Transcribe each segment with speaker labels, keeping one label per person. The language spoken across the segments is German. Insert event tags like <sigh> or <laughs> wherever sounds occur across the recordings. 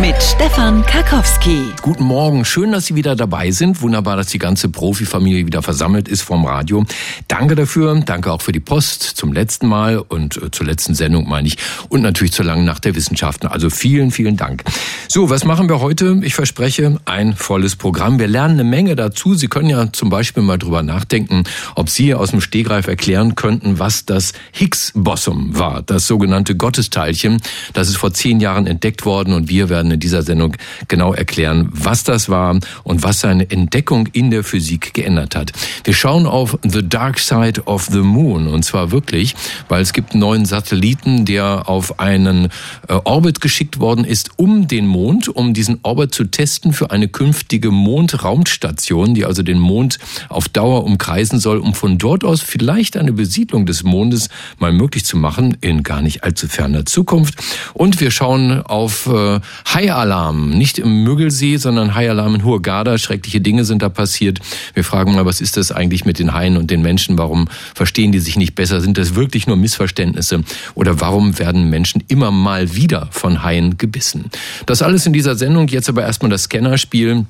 Speaker 1: Mit Stefan Karkowski.
Speaker 2: Guten Morgen, schön, dass Sie wieder dabei sind. Wunderbar, dass die ganze Profifamilie wieder versammelt ist vom Radio. Danke dafür, danke auch für die Post zum letzten Mal und äh, zur letzten Sendung meine ich und natürlich zur langen Nacht der Wissenschaften. Also vielen, vielen Dank. So, was machen wir heute? Ich verspreche ein volles Programm. Wir lernen eine Menge dazu. Sie können ja zum Beispiel mal drüber nachdenken, ob Sie aus dem Stegreif erklären könnten, was das Higgs-Bosom war, das sogenannte Gottesteilchen. Das ist vor zehn Jahren entdeckt worden und wir werden in dieser Sendung genau erklären, was das war und was seine Entdeckung in der Physik geändert hat. Wir schauen auf The Dark Side of the Moon und zwar wirklich, weil es gibt einen neuen Satelliten, der auf einen äh, Orbit geschickt worden ist um den Mond, um diesen Orbit zu testen für eine künftige Mondraumstation, die also den Mond auf Dauer umkreisen soll, um von dort aus vielleicht eine Besiedlung des Mondes mal möglich zu machen in gar nicht allzu ferner Zukunft. Und wir schauen auf äh, High-Alarm, nicht im Müggelsee, sondern High-Alarm in Hurghada. Schreckliche Dinge sind da passiert. Wir fragen mal, was ist das eigentlich mit den Haien und den Menschen? Warum verstehen die sich nicht besser? Sind das wirklich nur Missverständnisse? Oder warum werden Menschen immer mal wieder von Haien gebissen? Das alles in dieser Sendung. Jetzt aber erstmal das Scannerspiel.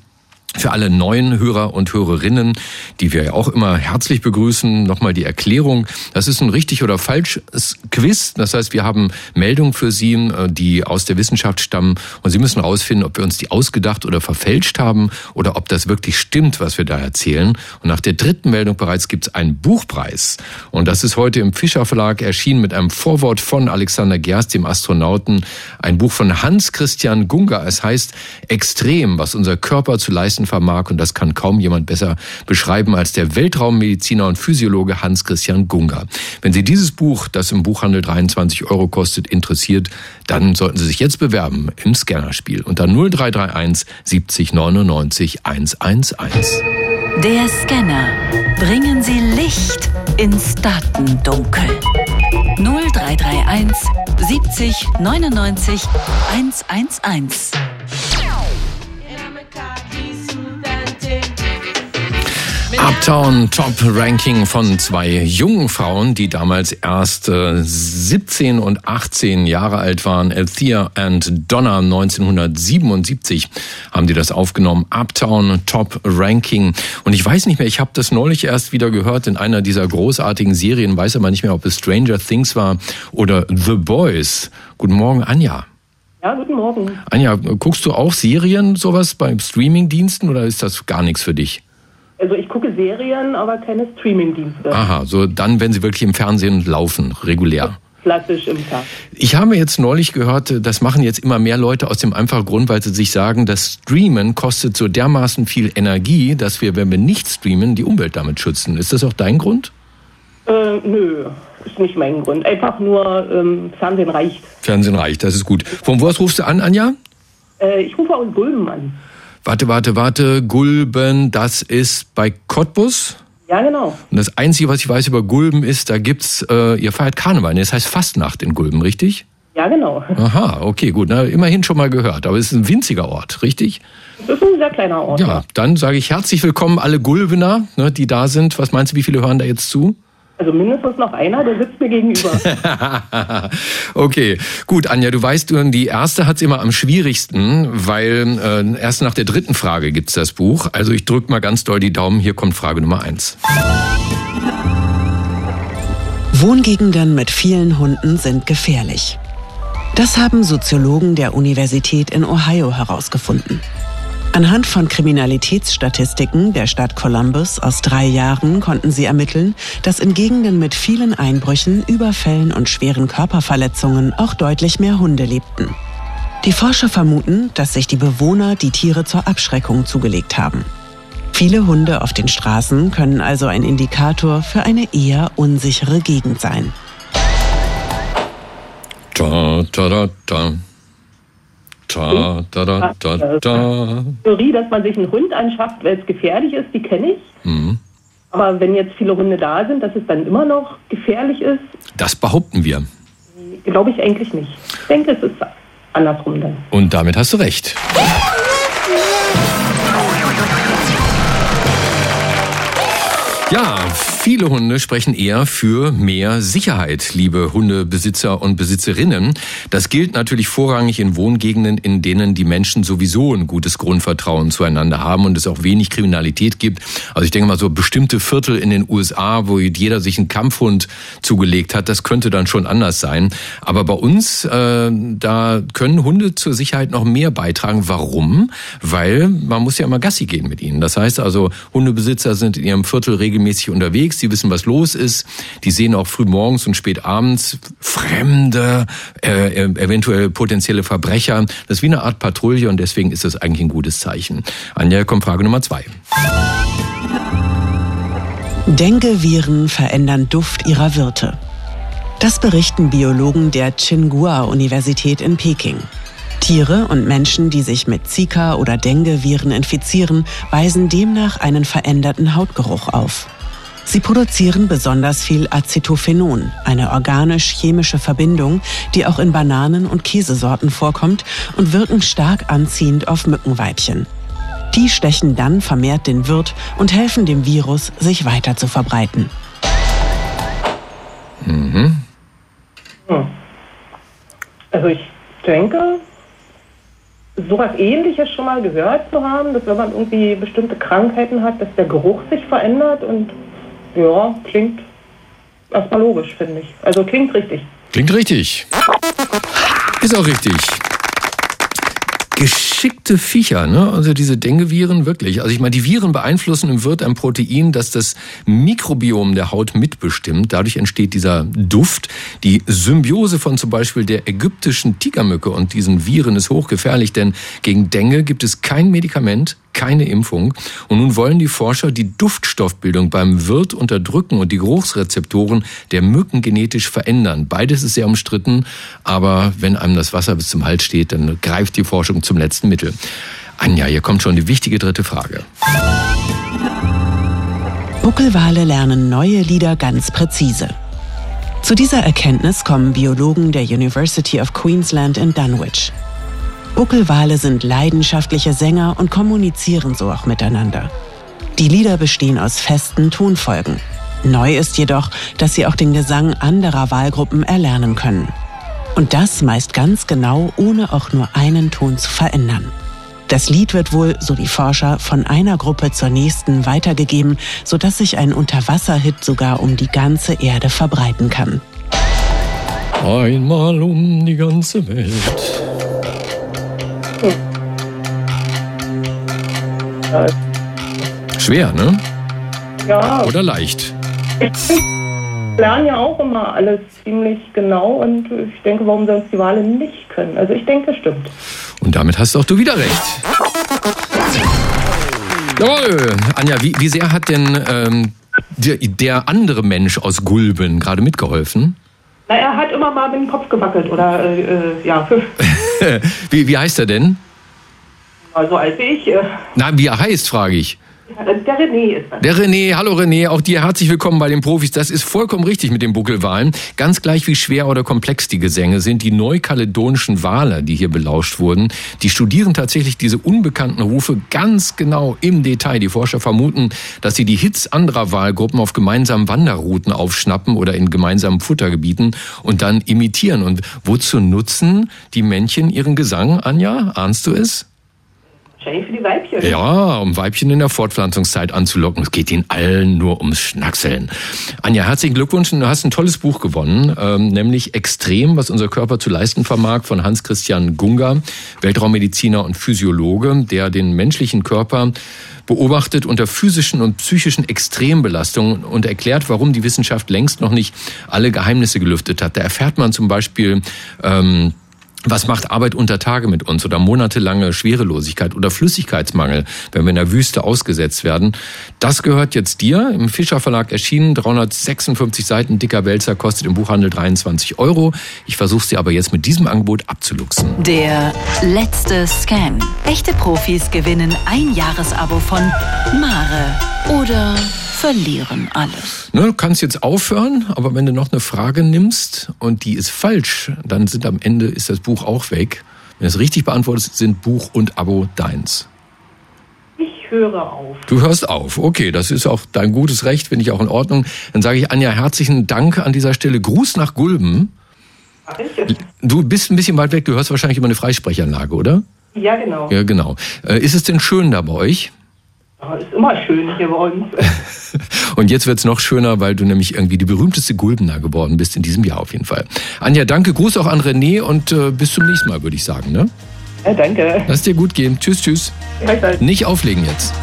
Speaker 2: Für alle neuen Hörer und Hörerinnen, die wir ja auch immer herzlich begrüßen, nochmal die Erklärung. Das ist ein richtig oder falsches Quiz. Das heißt, wir haben Meldungen für Sie, äh, die aus der Wissenschaft stammen. Und Sie müssen herausfinden, ob wir uns die ausgedacht oder verfälscht haben oder ob das wirklich stimmt, was wir da erzählen. Und nach der dritten Meldung bereits gibt es einen Buchpreis. Und das ist heute im Fischer Verlag erschienen mit einem Vorwort von Alexander Gerst, dem Astronauten. Ein Buch von Hans Christian Gunga. Es heißt Extrem, was unser Körper zu leisten leisten vermag. Und das kann kaum jemand besser beschreiben als der Weltraummediziner und Physiologe Hans-Christian Gunga. Wenn Sie dieses Buch, das im Buchhandel 23 Euro kostet, interessiert, dann sollten Sie sich jetzt bewerben im Scannerspiel unter 0331 70 99 111.
Speaker 1: Der Scanner. Bringen Sie Licht ins Datendunkel. 0331 70 99 111.
Speaker 2: Uptown Top Ranking von zwei jungen Frauen, die damals erst äh, 17 und 18 Jahre alt waren. Althea and Donna 1977 haben die das aufgenommen. Uptown Top Ranking. Und ich weiß nicht mehr, ich habe das neulich erst wieder gehört in einer dieser großartigen Serien, weiß aber nicht mehr, ob es Stranger Things war oder The Boys. Guten Morgen, Anja.
Speaker 3: Ja, guten Morgen.
Speaker 2: Anja, guckst du auch Serien, sowas beim Streamingdiensten oder ist das gar nichts für dich?
Speaker 3: Also ich gucke Serien, aber keine Streamingdienste.
Speaker 2: Aha, so dann, wenn sie wirklich im Fernsehen laufen, regulär.
Speaker 3: Klassisch im Tag.
Speaker 2: Ich habe jetzt neulich gehört, das machen jetzt immer mehr Leute aus dem einfachen Grund, weil sie sich sagen, das Streamen kostet so dermaßen viel Energie, dass wir, wenn wir nicht streamen, die Umwelt damit schützen. Ist das auch dein Grund?
Speaker 3: Äh, nö, ist nicht mein Grund. Einfach nur ähm, Fernsehen reicht.
Speaker 2: Fernsehen reicht, das ist gut. Von wo aus rufst du an, Anja?
Speaker 3: Äh, ich rufe aus Gulben an.
Speaker 2: Warte, warte, warte. Gulben, das ist bei Cottbus?
Speaker 3: Ja, genau.
Speaker 2: Und das Einzige, was ich weiß über Gulben ist, da gibt's, äh, ihr feiert Karneval. Das heißt Fastnacht in Gulben, richtig?
Speaker 3: Ja, genau.
Speaker 2: Aha, okay, gut. Na, immerhin schon mal gehört. Aber es ist ein winziger Ort, richtig?
Speaker 3: Das ist ein sehr kleiner Ort.
Speaker 2: Ja, ja. dann sage ich herzlich willkommen alle Gulbener, ne, die da sind. Was meinst du, wie viele hören da jetzt zu?
Speaker 3: Also mindestens noch einer, der sitzt mir gegenüber. <laughs>
Speaker 2: okay, gut, Anja, du weißt, die erste hat's immer am schwierigsten, weil äh, erst nach der dritten Frage gibt's das Buch. Also ich drück mal ganz doll die Daumen. Hier kommt Frage Nummer eins.
Speaker 4: Wohngegenden mit vielen Hunden sind gefährlich. Das haben Soziologen der Universität in Ohio herausgefunden. Anhand von Kriminalitätsstatistiken der Stadt Columbus aus drei Jahren konnten sie ermitteln, dass in Gegenden mit vielen Einbrüchen, Überfällen und schweren Körperverletzungen auch deutlich mehr Hunde lebten. Die Forscher vermuten, dass sich die Bewohner die Tiere zur Abschreckung zugelegt haben. Viele Hunde auf den Straßen können also ein Indikator für eine eher unsichere Gegend sein.
Speaker 2: Da, da, da, da. Da, da, da, da, da.
Speaker 3: Theorie, dass man sich einen Hund anschafft, weil es gefährlich ist, die kenne ich. Mhm. Aber wenn jetzt viele Hunde da sind, dass es dann immer noch gefährlich ist?
Speaker 2: Das behaupten wir.
Speaker 3: Glaube ich eigentlich nicht. Ich denke, es ist andersrum dann.
Speaker 2: Und damit hast du recht. Ja, viele Hunde sprechen eher für mehr Sicherheit, liebe Hundebesitzer und Besitzerinnen. Das gilt natürlich vorrangig in Wohngegenden, in denen die Menschen sowieso ein gutes Grundvertrauen zueinander haben und es auch wenig Kriminalität gibt. Also ich denke mal so bestimmte Viertel in den USA, wo jeder sich einen Kampfhund zugelegt hat, das könnte dann schon anders sein. Aber bei uns, äh, da können Hunde zur Sicherheit noch mehr beitragen. Warum? Weil man muss ja immer Gassi gehen mit ihnen. Das heißt also, Hundebesitzer sind in ihrem Viertel regelmäßig regelmäßig unterwegs, die wissen, was los ist, die sehen auch früh morgens und spät abends Fremde, äh, eventuell potenzielle Verbrecher. Das ist wie eine Art Patrouille und deswegen ist das eigentlich ein gutes Zeichen. Anja, kommt Frage Nummer zwei.
Speaker 4: Dengue-Viren verändern Duft ihrer Wirte. Das berichten Biologen der Tsinghua-Universität in Peking. Tiere und Menschen, die sich mit Zika oder Dengue-Viren infizieren, weisen demnach einen veränderten Hautgeruch auf. Sie produzieren besonders viel Acetophenon, eine organisch-chemische Verbindung, die auch in Bananen und Käsesorten vorkommt und wirken stark anziehend auf Mückenweibchen. Die stechen dann vermehrt den Wirt und helfen dem Virus, sich weiter zu verbreiten.
Speaker 3: Mhm. Also ich denke, sowas ähnliches schon mal gehört zu haben, dass wenn man irgendwie bestimmte Krankheiten hat, dass der Geruch sich verändert und ja, klingt erstmal logisch, finde ich. Also klingt richtig.
Speaker 2: Klingt richtig. Ist auch richtig geschickte Viecher, ne? Also diese Dengue-Viren wirklich. Also ich meine, die Viren beeinflussen im Wirt ein Protein, das das Mikrobiom der Haut mitbestimmt. Dadurch entsteht dieser Duft. Die Symbiose von zum Beispiel der ägyptischen Tigermücke und diesen Viren ist hochgefährlich, denn gegen Dengue gibt es kein Medikament, keine Impfung. Und nun wollen die Forscher die Duftstoffbildung beim Wirt unterdrücken und die Geruchsrezeptoren der Mücken genetisch verändern. Beides ist sehr umstritten, aber wenn einem das Wasser bis zum Hals steht, dann greift die Forschung zum letzten Mittel. Anja, hier kommt schon die wichtige dritte Frage.
Speaker 4: Buckelwale lernen neue Lieder ganz präzise. Zu dieser Erkenntnis kommen Biologen der University of Queensland in Dunwich. Buckelwale sind leidenschaftliche Sänger und kommunizieren so auch miteinander. Die Lieder bestehen aus festen Tonfolgen. Neu ist jedoch, dass sie auch den Gesang anderer Wahlgruppen erlernen können. Und das meist ganz genau, ohne auch nur einen Ton zu verändern. Das Lied wird wohl, so die Forscher, von einer Gruppe zur nächsten weitergegeben, sodass sich ein Unterwasserhit sogar um die ganze Erde verbreiten kann.
Speaker 2: Einmal um die ganze Welt. Schwer, ne?
Speaker 3: Ja.
Speaker 2: Oder leicht?
Speaker 3: Ich lerne ja auch immer alles ziemlich genau und ich denke, warum sonst die Wale nicht können. Also ich denke, stimmt.
Speaker 2: Und damit hast auch du wieder recht. Jawohl. Anja, wie, wie sehr hat denn ähm, der, der andere Mensch aus Gulben gerade mitgeholfen?
Speaker 3: Na, er hat immer mal mit dem Kopf gewackelt oder äh, äh ja. <laughs> <laughs>
Speaker 2: wie, wie heißt er denn?
Speaker 3: Also als ich. Äh
Speaker 2: Na, wie er heißt, frage ich.
Speaker 3: Der René ist das.
Speaker 2: Der René, hallo René, auch dir herzlich willkommen bei den Profis. Das ist vollkommen richtig mit den Buckelwahlen. Ganz gleich wie schwer oder komplex die Gesänge sind, die neukaledonischen Wale, die hier belauscht wurden, die studieren tatsächlich diese unbekannten Rufe ganz genau im Detail. Die Forscher vermuten, dass sie die Hits anderer Wahlgruppen auf gemeinsamen Wanderrouten aufschnappen oder in gemeinsamen Futtergebieten und dann imitieren. Und wozu nutzen die Männchen ihren Gesang, Anja? Ahnst du es?
Speaker 3: Für die Weibchen.
Speaker 2: Ja, um Weibchen in der Fortpflanzungszeit anzulocken. Es geht ihnen allen nur ums Schnackseln. Anja, herzlichen Glückwunsch. Du hast ein tolles Buch gewonnen, ähm, nämlich Extrem, was unser Körper zu leisten vermag, von Hans-Christian Gunga, Weltraummediziner und Physiologe, der den menschlichen Körper beobachtet unter physischen und psychischen Extrembelastungen und erklärt, warum die Wissenschaft längst noch nicht alle Geheimnisse gelüftet hat. Da erfährt man zum Beispiel, ähm, was macht Arbeit unter Tage mit uns oder monatelange Schwerelosigkeit oder Flüssigkeitsmangel, wenn wir in der Wüste ausgesetzt werden? Das gehört jetzt dir. Im Fischer Verlag erschienen. 356 Seiten dicker Wälzer kostet im Buchhandel 23 Euro. Ich versuche sie aber jetzt mit diesem Angebot abzuluxen.
Speaker 1: Der letzte Scan. Echte Profis gewinnen ein Jahresabo von Mare oder verlieren alles.
Speaker 2: Ne, du kannst jetzt aufhören, aber wenn du noch eine Frage nimmst und die ist falsch, dann sind am Ende ist das Buch auch weg. Wenn du es richtig beantwortest, sind Buch und Abo deins.
Speaker 3: Ich höre auf.
Speaker 2: Du hörst auf. Okay, das ist auch dein gutes Recht, finde ich auch in Ordnung. Dann sage ich Anja herzlichen Dank an dieser Stelle. Gruß nach Gulben. Du bist ein bisschen weit weg, du hörst wahrscheinlich über eine Freisprechanlage, oder?
Speaker 3: Ja, genau.
Speaker 2: Ja, genau. Äh, ist es denn schön da bei euch?
Speaker 3: Ist immer schön hier bei uns. <laughs>
Speaker 2: Und jetzt wird's noch schöner, weil du nämlich irgendwie die berühmteste Gulbener geworden bist in diesem Jahr auf jeden Fall. Anja, danke, Gruß auch an René und äh, bis zum nächsten Mal, würde ich sagen. Ne?
Speaker 3: Ja, danke.
Speaker 2: Lass dir gut gehen. Tschüss, tschüss. Nicht auflegen jetzt.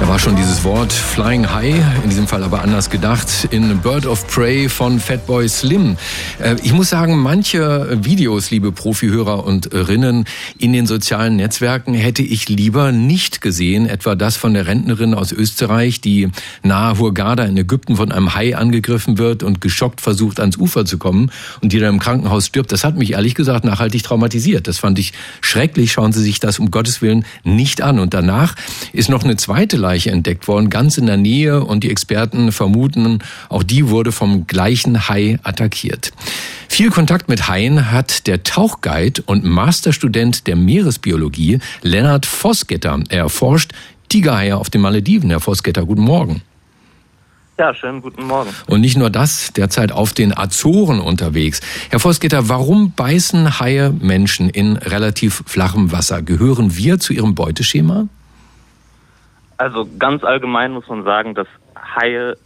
Speaker 2: Da war schon dieses Wort Flying High, in diesem Fall aber anders gedacht, in Bird of Prey von Fatboy Slim. Äh, ich muss sagen, manche Videos, liebe Profihörer und Rinnen, in den sozialen Netzwerken hätte ich lieber nicht gesehen. Etwa das von der Rentnerin aus Österreich, die nahe Hurghada in Ägypten von einem Hai angegriffen wird und geschockt versucht, ans Ufer zu kommen und die dann im Krankenhaus stirbt. Das hat mich ehrlich gesagt nachhaltig traumatisiert. Das fand ich schrecklich. Schauen Sie sich das um Gottes Willen nicht an. Und danach ist noch eine zweite Leiche entdeckt worden, ganz in der Nähe und die Experten vermuten, auch die wurde vom gleichen Hai attackiert. Viel Kontakt mit Haien hat der Tauchguide und Masterstudent der Meeresbiologie Lennart Vosgetter. Er erforscht Tigerhaie auf den Malediven. Herr Vosgetter, guten Morgen.
Speaker 5: Ja, schönen guten Morgen.
Speaker 2: Und nicht nur das, derzeit auf den Azoren unterwegs. Herr Vosgetter, warum beißen Haie Menschen in relativ flachem Wasser? Gehören wir zu ihrem Beuteschema?
Speaker 5: Also ganz allgemein muss man sagen, dass Haie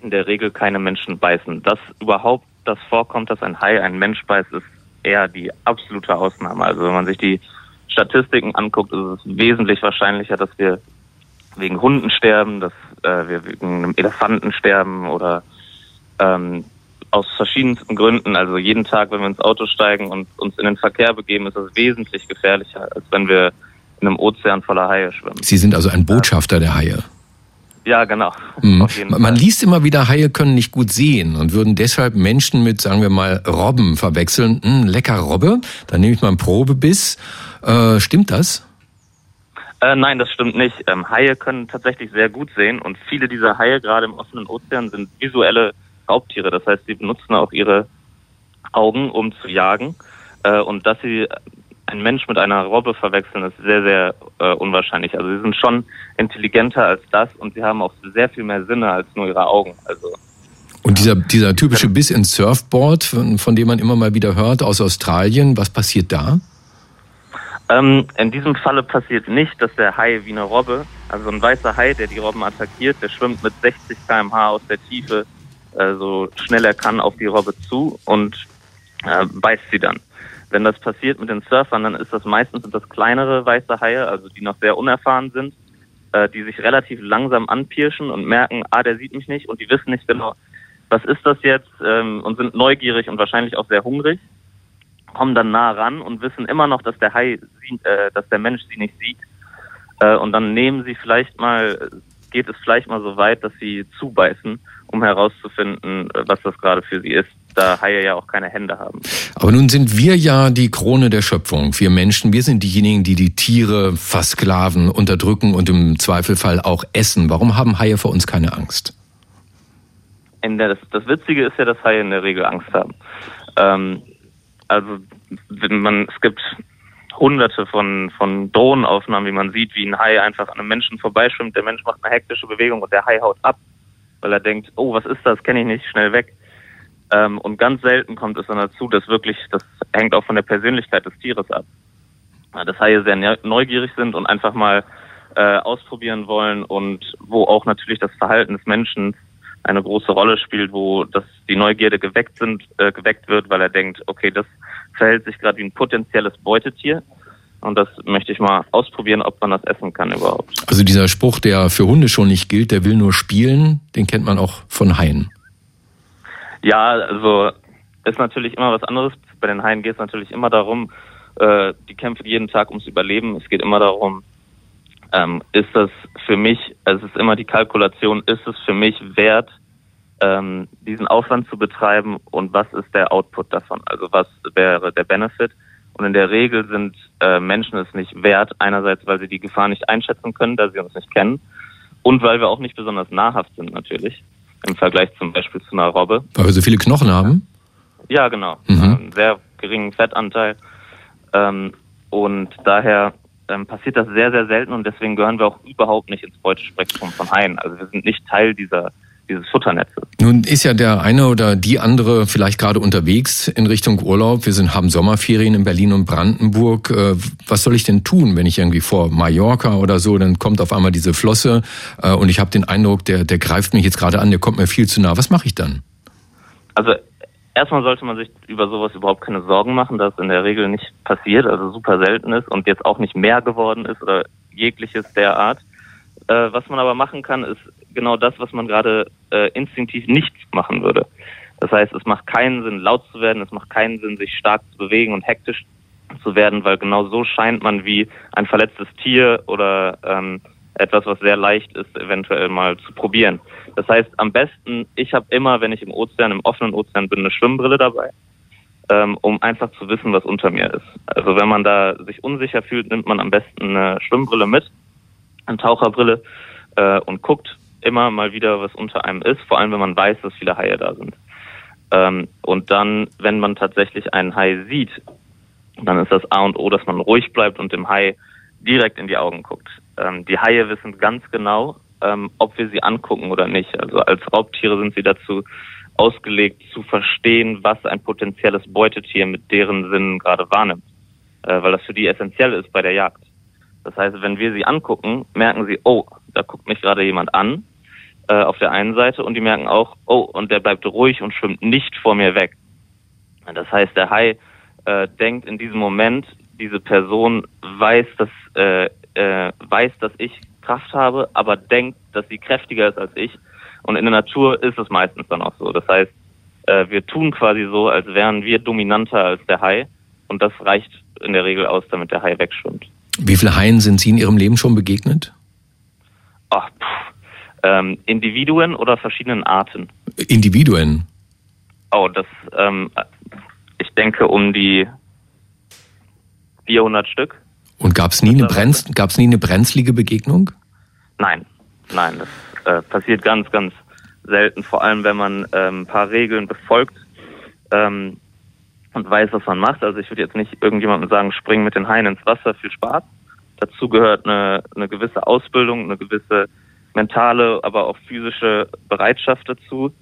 Speaker 5: in der Regel keine Menschen beißen. Dass überhaupt das vorkommt, dass ein Hai einen Mensch beißt, ist eher die absolute Ausnahme. Also wenn man sich die Statistiken anguckt, ist es wesentlich wahrscheinlicher, dass wir wegen Hunden sterben, dass äh, wir wegen einem Elefanten sterben oder ähm, aus verschiedensten Gründen. Also jeden Tag, wenn wir ins Auto steigen und uns in den Verkehr begeben, ist das wesentlich gefährlicher, als wenn wir in einem Ozean voller Haie schwimmen.
Speaker 2: Sie sind also ein Botschafter der Haie.
Speaker 5: Ja, genau.
Speaker 2: Mhm. Man liest immer wieder, Haie können nicht gut sehen und würden deshalb Menschen mit, sagen wir mal, Robben verwechseln. Hm, lecker Robbe, dann nehme ich mal einen Probebiss. Äh, stimmt das?
Speaker 5: Äh, nein, das stimmt nicht. Ähm, Haie können tatsächlich sehr gut sehen und viele dieser Haie, gerade im offenen Ozean, sind visuelle Raubtiere. Das heißt, sie benutzen auch ihre Augen, um zu jagen. Äh, und dass sie ein Mensch mit einer Robbe verwechseln, ist sehr, sehr äh, unwahrscheinlich. Also sie sind schon intelligenter als das und sie haben auch sehr viel mehr Sinne als nur ihre Augen. Also
Speaker 2: und dieser, dieser typische Biss ins Surfboard, von, von dem man immer mal wieder hört, aus Australien, was passiert da?
Speaker 5: Ähm, in diesem Falle passiert nicht, dass der Hai wie eine Robbe, also ein weißer Hai, der die Robben attackiert, der schwimmt mit 60 km/h aus der Tiefe äh, so schnell er kann auf die Robbe zu und äh, beißt sie dann. Wenn das passiert mit den Surfern, dann ist das meistens sind das kleinere weiße Haie, also die noch sehr unerfahren sind, äh, die sich relativ langsam anpirschen und merken, ah, der sieht mich nicht und die wissen nicht genau, was ist das jetzt ähm, und sind neugierig und wahrscheinlich auch sehr hungrig, kommen dann nah ran und wissen immer noch, dass der Hai, sie, äh, dass der Mensch sie nicht sieht äh, und dann nehmen sie vielleicht mal, geht es vielleicht mal so weit, dass sie zubeißen, um herauszufinden, äh, was das gerade für sie ist da Haie ja auch keine Hände haben.
Speaker 2: Aber nun sind wir ja die Krone der Schöpfung. Wir Menschen, wir sind diejenigen, die die Tiere versklaven, unterdrücken und im Zweifelfall auch essen. Warum haben Haie vor uns keine Angst?
Speaker 5: Das, das, Witzige ist ja, dass Haie in der Regel Angst haben. Ähm, also wenn man, es gibt hunderte von, von Drohnenaufnahmen, wie man sieht, wie ein Hai einfach an einem Menschen vorbeischwimmt. Der Mensch macht eine hektische Bewegung und der Hai haut ab, weil er denkt, oh, was ist das, kenne ich nicht, schnell weg. Ähm, und ganz selten kommt es dann dazu, dass wirklich, das hängt auch von der Persönlichkeit des Tieres ab. Dass Haie sehr neugierig sind und einfach mal äh, ausprobieren wollen und wo auch natürlich das Verhalten des Menschen eine große Rolle spielt, wo das die Neugierde geweckt sind, äh, geweckt wird, weil er denkt, okay, das verhält sich gerade wie ein potenzielles Beutetier. Und das möchte ich mal ausprobieren, ob man das essen kann überhaupt.
Speaker 2: Also dieser Spruch, der für Hunde schon nicht gilt, der will nur spielen, den kennt man auch von Haien.
Speaker 5: Ja, also ist natürlich immer was anderes. Bei den Haien geht es natürlich immer darum, äh, die kämpfen jeden Tag ums Überleben. Es geht immer darum, ähm, ist das für mich, also es ist immer die Kalkulation, ist es für mich wert, ähm, diesen Aufwand zu betreiben und was ist der Output davon? Also was wäre der Benefit? Und in der Regel sind äh, Menschen es nicht wert, einerseits, weil sie die Gefahr nicht einschätzen können, da sie uns nicht kennen, und weil wir auch nicht besonders nahrhaft sind natürlich im Vergleich zum Beispiel zu einer Robbe.
Speaker 2: Weil wir so viele Knochen haben?
Speaker 5: Ja, genau. Mhm. Einen sehr geringen Fettanteil. Ähm, und daher ähm, passiert das sehr, sehr selten und deswegen gehören wir auch überhaupt nicht ins Beutespektrum von Haien. Also wir sind nicht Teil dieser dieses Futternetzes.
Speaker 2: Nun ist ja der eine oder die andere vielleicht gerade unterwegs in Richtung Urlaub. Wir sind, haben Sommerferien in Berlin und Brandenburg. Äh, was soll ich denn tun, wenn ich irgendwie vor Mallorca oder so, dann kommt auf einmal diese Flosse äh, und ich habe den Eindruck, der, der greift mich jetzt gerade an, der kommt mir viel zu nah. Was mache ich dann?
Speaker 5: Also erstmal sollte man sich über sowas überhaupt keine Sorgen machen, dass in der Regel nicht passiert, also super selten ist und jetzt auch nicht mehr geworden ist oder jegliches derart. Äh, was man aber machen kann, ist genau das, was man gerade äh, instinktiv nicht machen würde. Das heißt, es macht keinen Sinn, laut zu werden, es macht keinen Sinn, sich stark zu bewegen und hektisch zu werden, weil genau so scheint man wie ein verletztes Tier oder ähm, etwas, was sehr leicht ist, eventuell mal zu probieren. Das heißt, am besten, ich habe immer, wenn ich im Ozean, im offenen Ozean bin, eine Schwimmbrille dabei, ähm, um einfach zu wissen, was unter mir ist. Also wenn man da sich unsicher fühlt, nimmt man am besten eine Schwimmbrille mit, eine Taucherbrille äh, und guckt immer mal wieder, was unter einem ist, vor allem wenn man weiß, dass viele Haie da sind. Ähm, und dann, wenn man tatsächlich einen Hai sieht, dann ist das A und O, dass man ruhig bleibt und dem Hai direkt in die Augen guckt. Ähm, die Haie wissen ganz genau, ähm, ob wir sie angucken oder nicht. Also als Raubtiere sind sie dazu ausgelegt, zu verstehen, was ein potenzielles Beutetier mit deren Sinnen gerade wahrnimmt, äh, weil das für die essentiell ist bei der Jagd. Das heißt, wenn wir sie angucken, merken sie, oh, da guckt mich gerade jemand an äh, auf der einen Seite und die merken auch, oh, und der bleibt ruhig und schwimmt nicht vor mir weg. Das heißt, der Hai äh, denkt in diesem Moment, diese Person weiß, dass äh, äh, weiß, dass ich Kraft habe, aber denkt, dass sie kräftiger ist als ich. Und in der Natur ist es meistens dann auch so. Das heißt, äh, wir tun quasi so, als wären wir dominanter als der Hai. Und das reicht in der Regel aus, damit der Hai wegschwimmt.
Speaker 2: Wie viele Haien sind Sie in Ihrem Leben schon begegnet?
Speaker 5: Ach, ähm, Individuen oder verschiedenen Arten?
Speaker 2: Individuen.
Speaker 5: Oh, das, ähm, ich denke um die 400 Stück.
Speaker 2: Und gab es nie, eine Brenz, nie eine brenzlige Begegnung?
Speaker 5: Nein, nein, das äh, passiert ganz, ganz selten, vor allem wenn man ähm, ein paar Regeln befolgt ähm, und weiß, was man macht. Also ich würde jetzt nicht irgendjemandem sagen, spring mit den Haien ins Wasser, viel Spaß. Dazu gehört eine, eine gewisse Ausbildung, eine gewisse mentale, aber auch physische Bereitschaft dazu.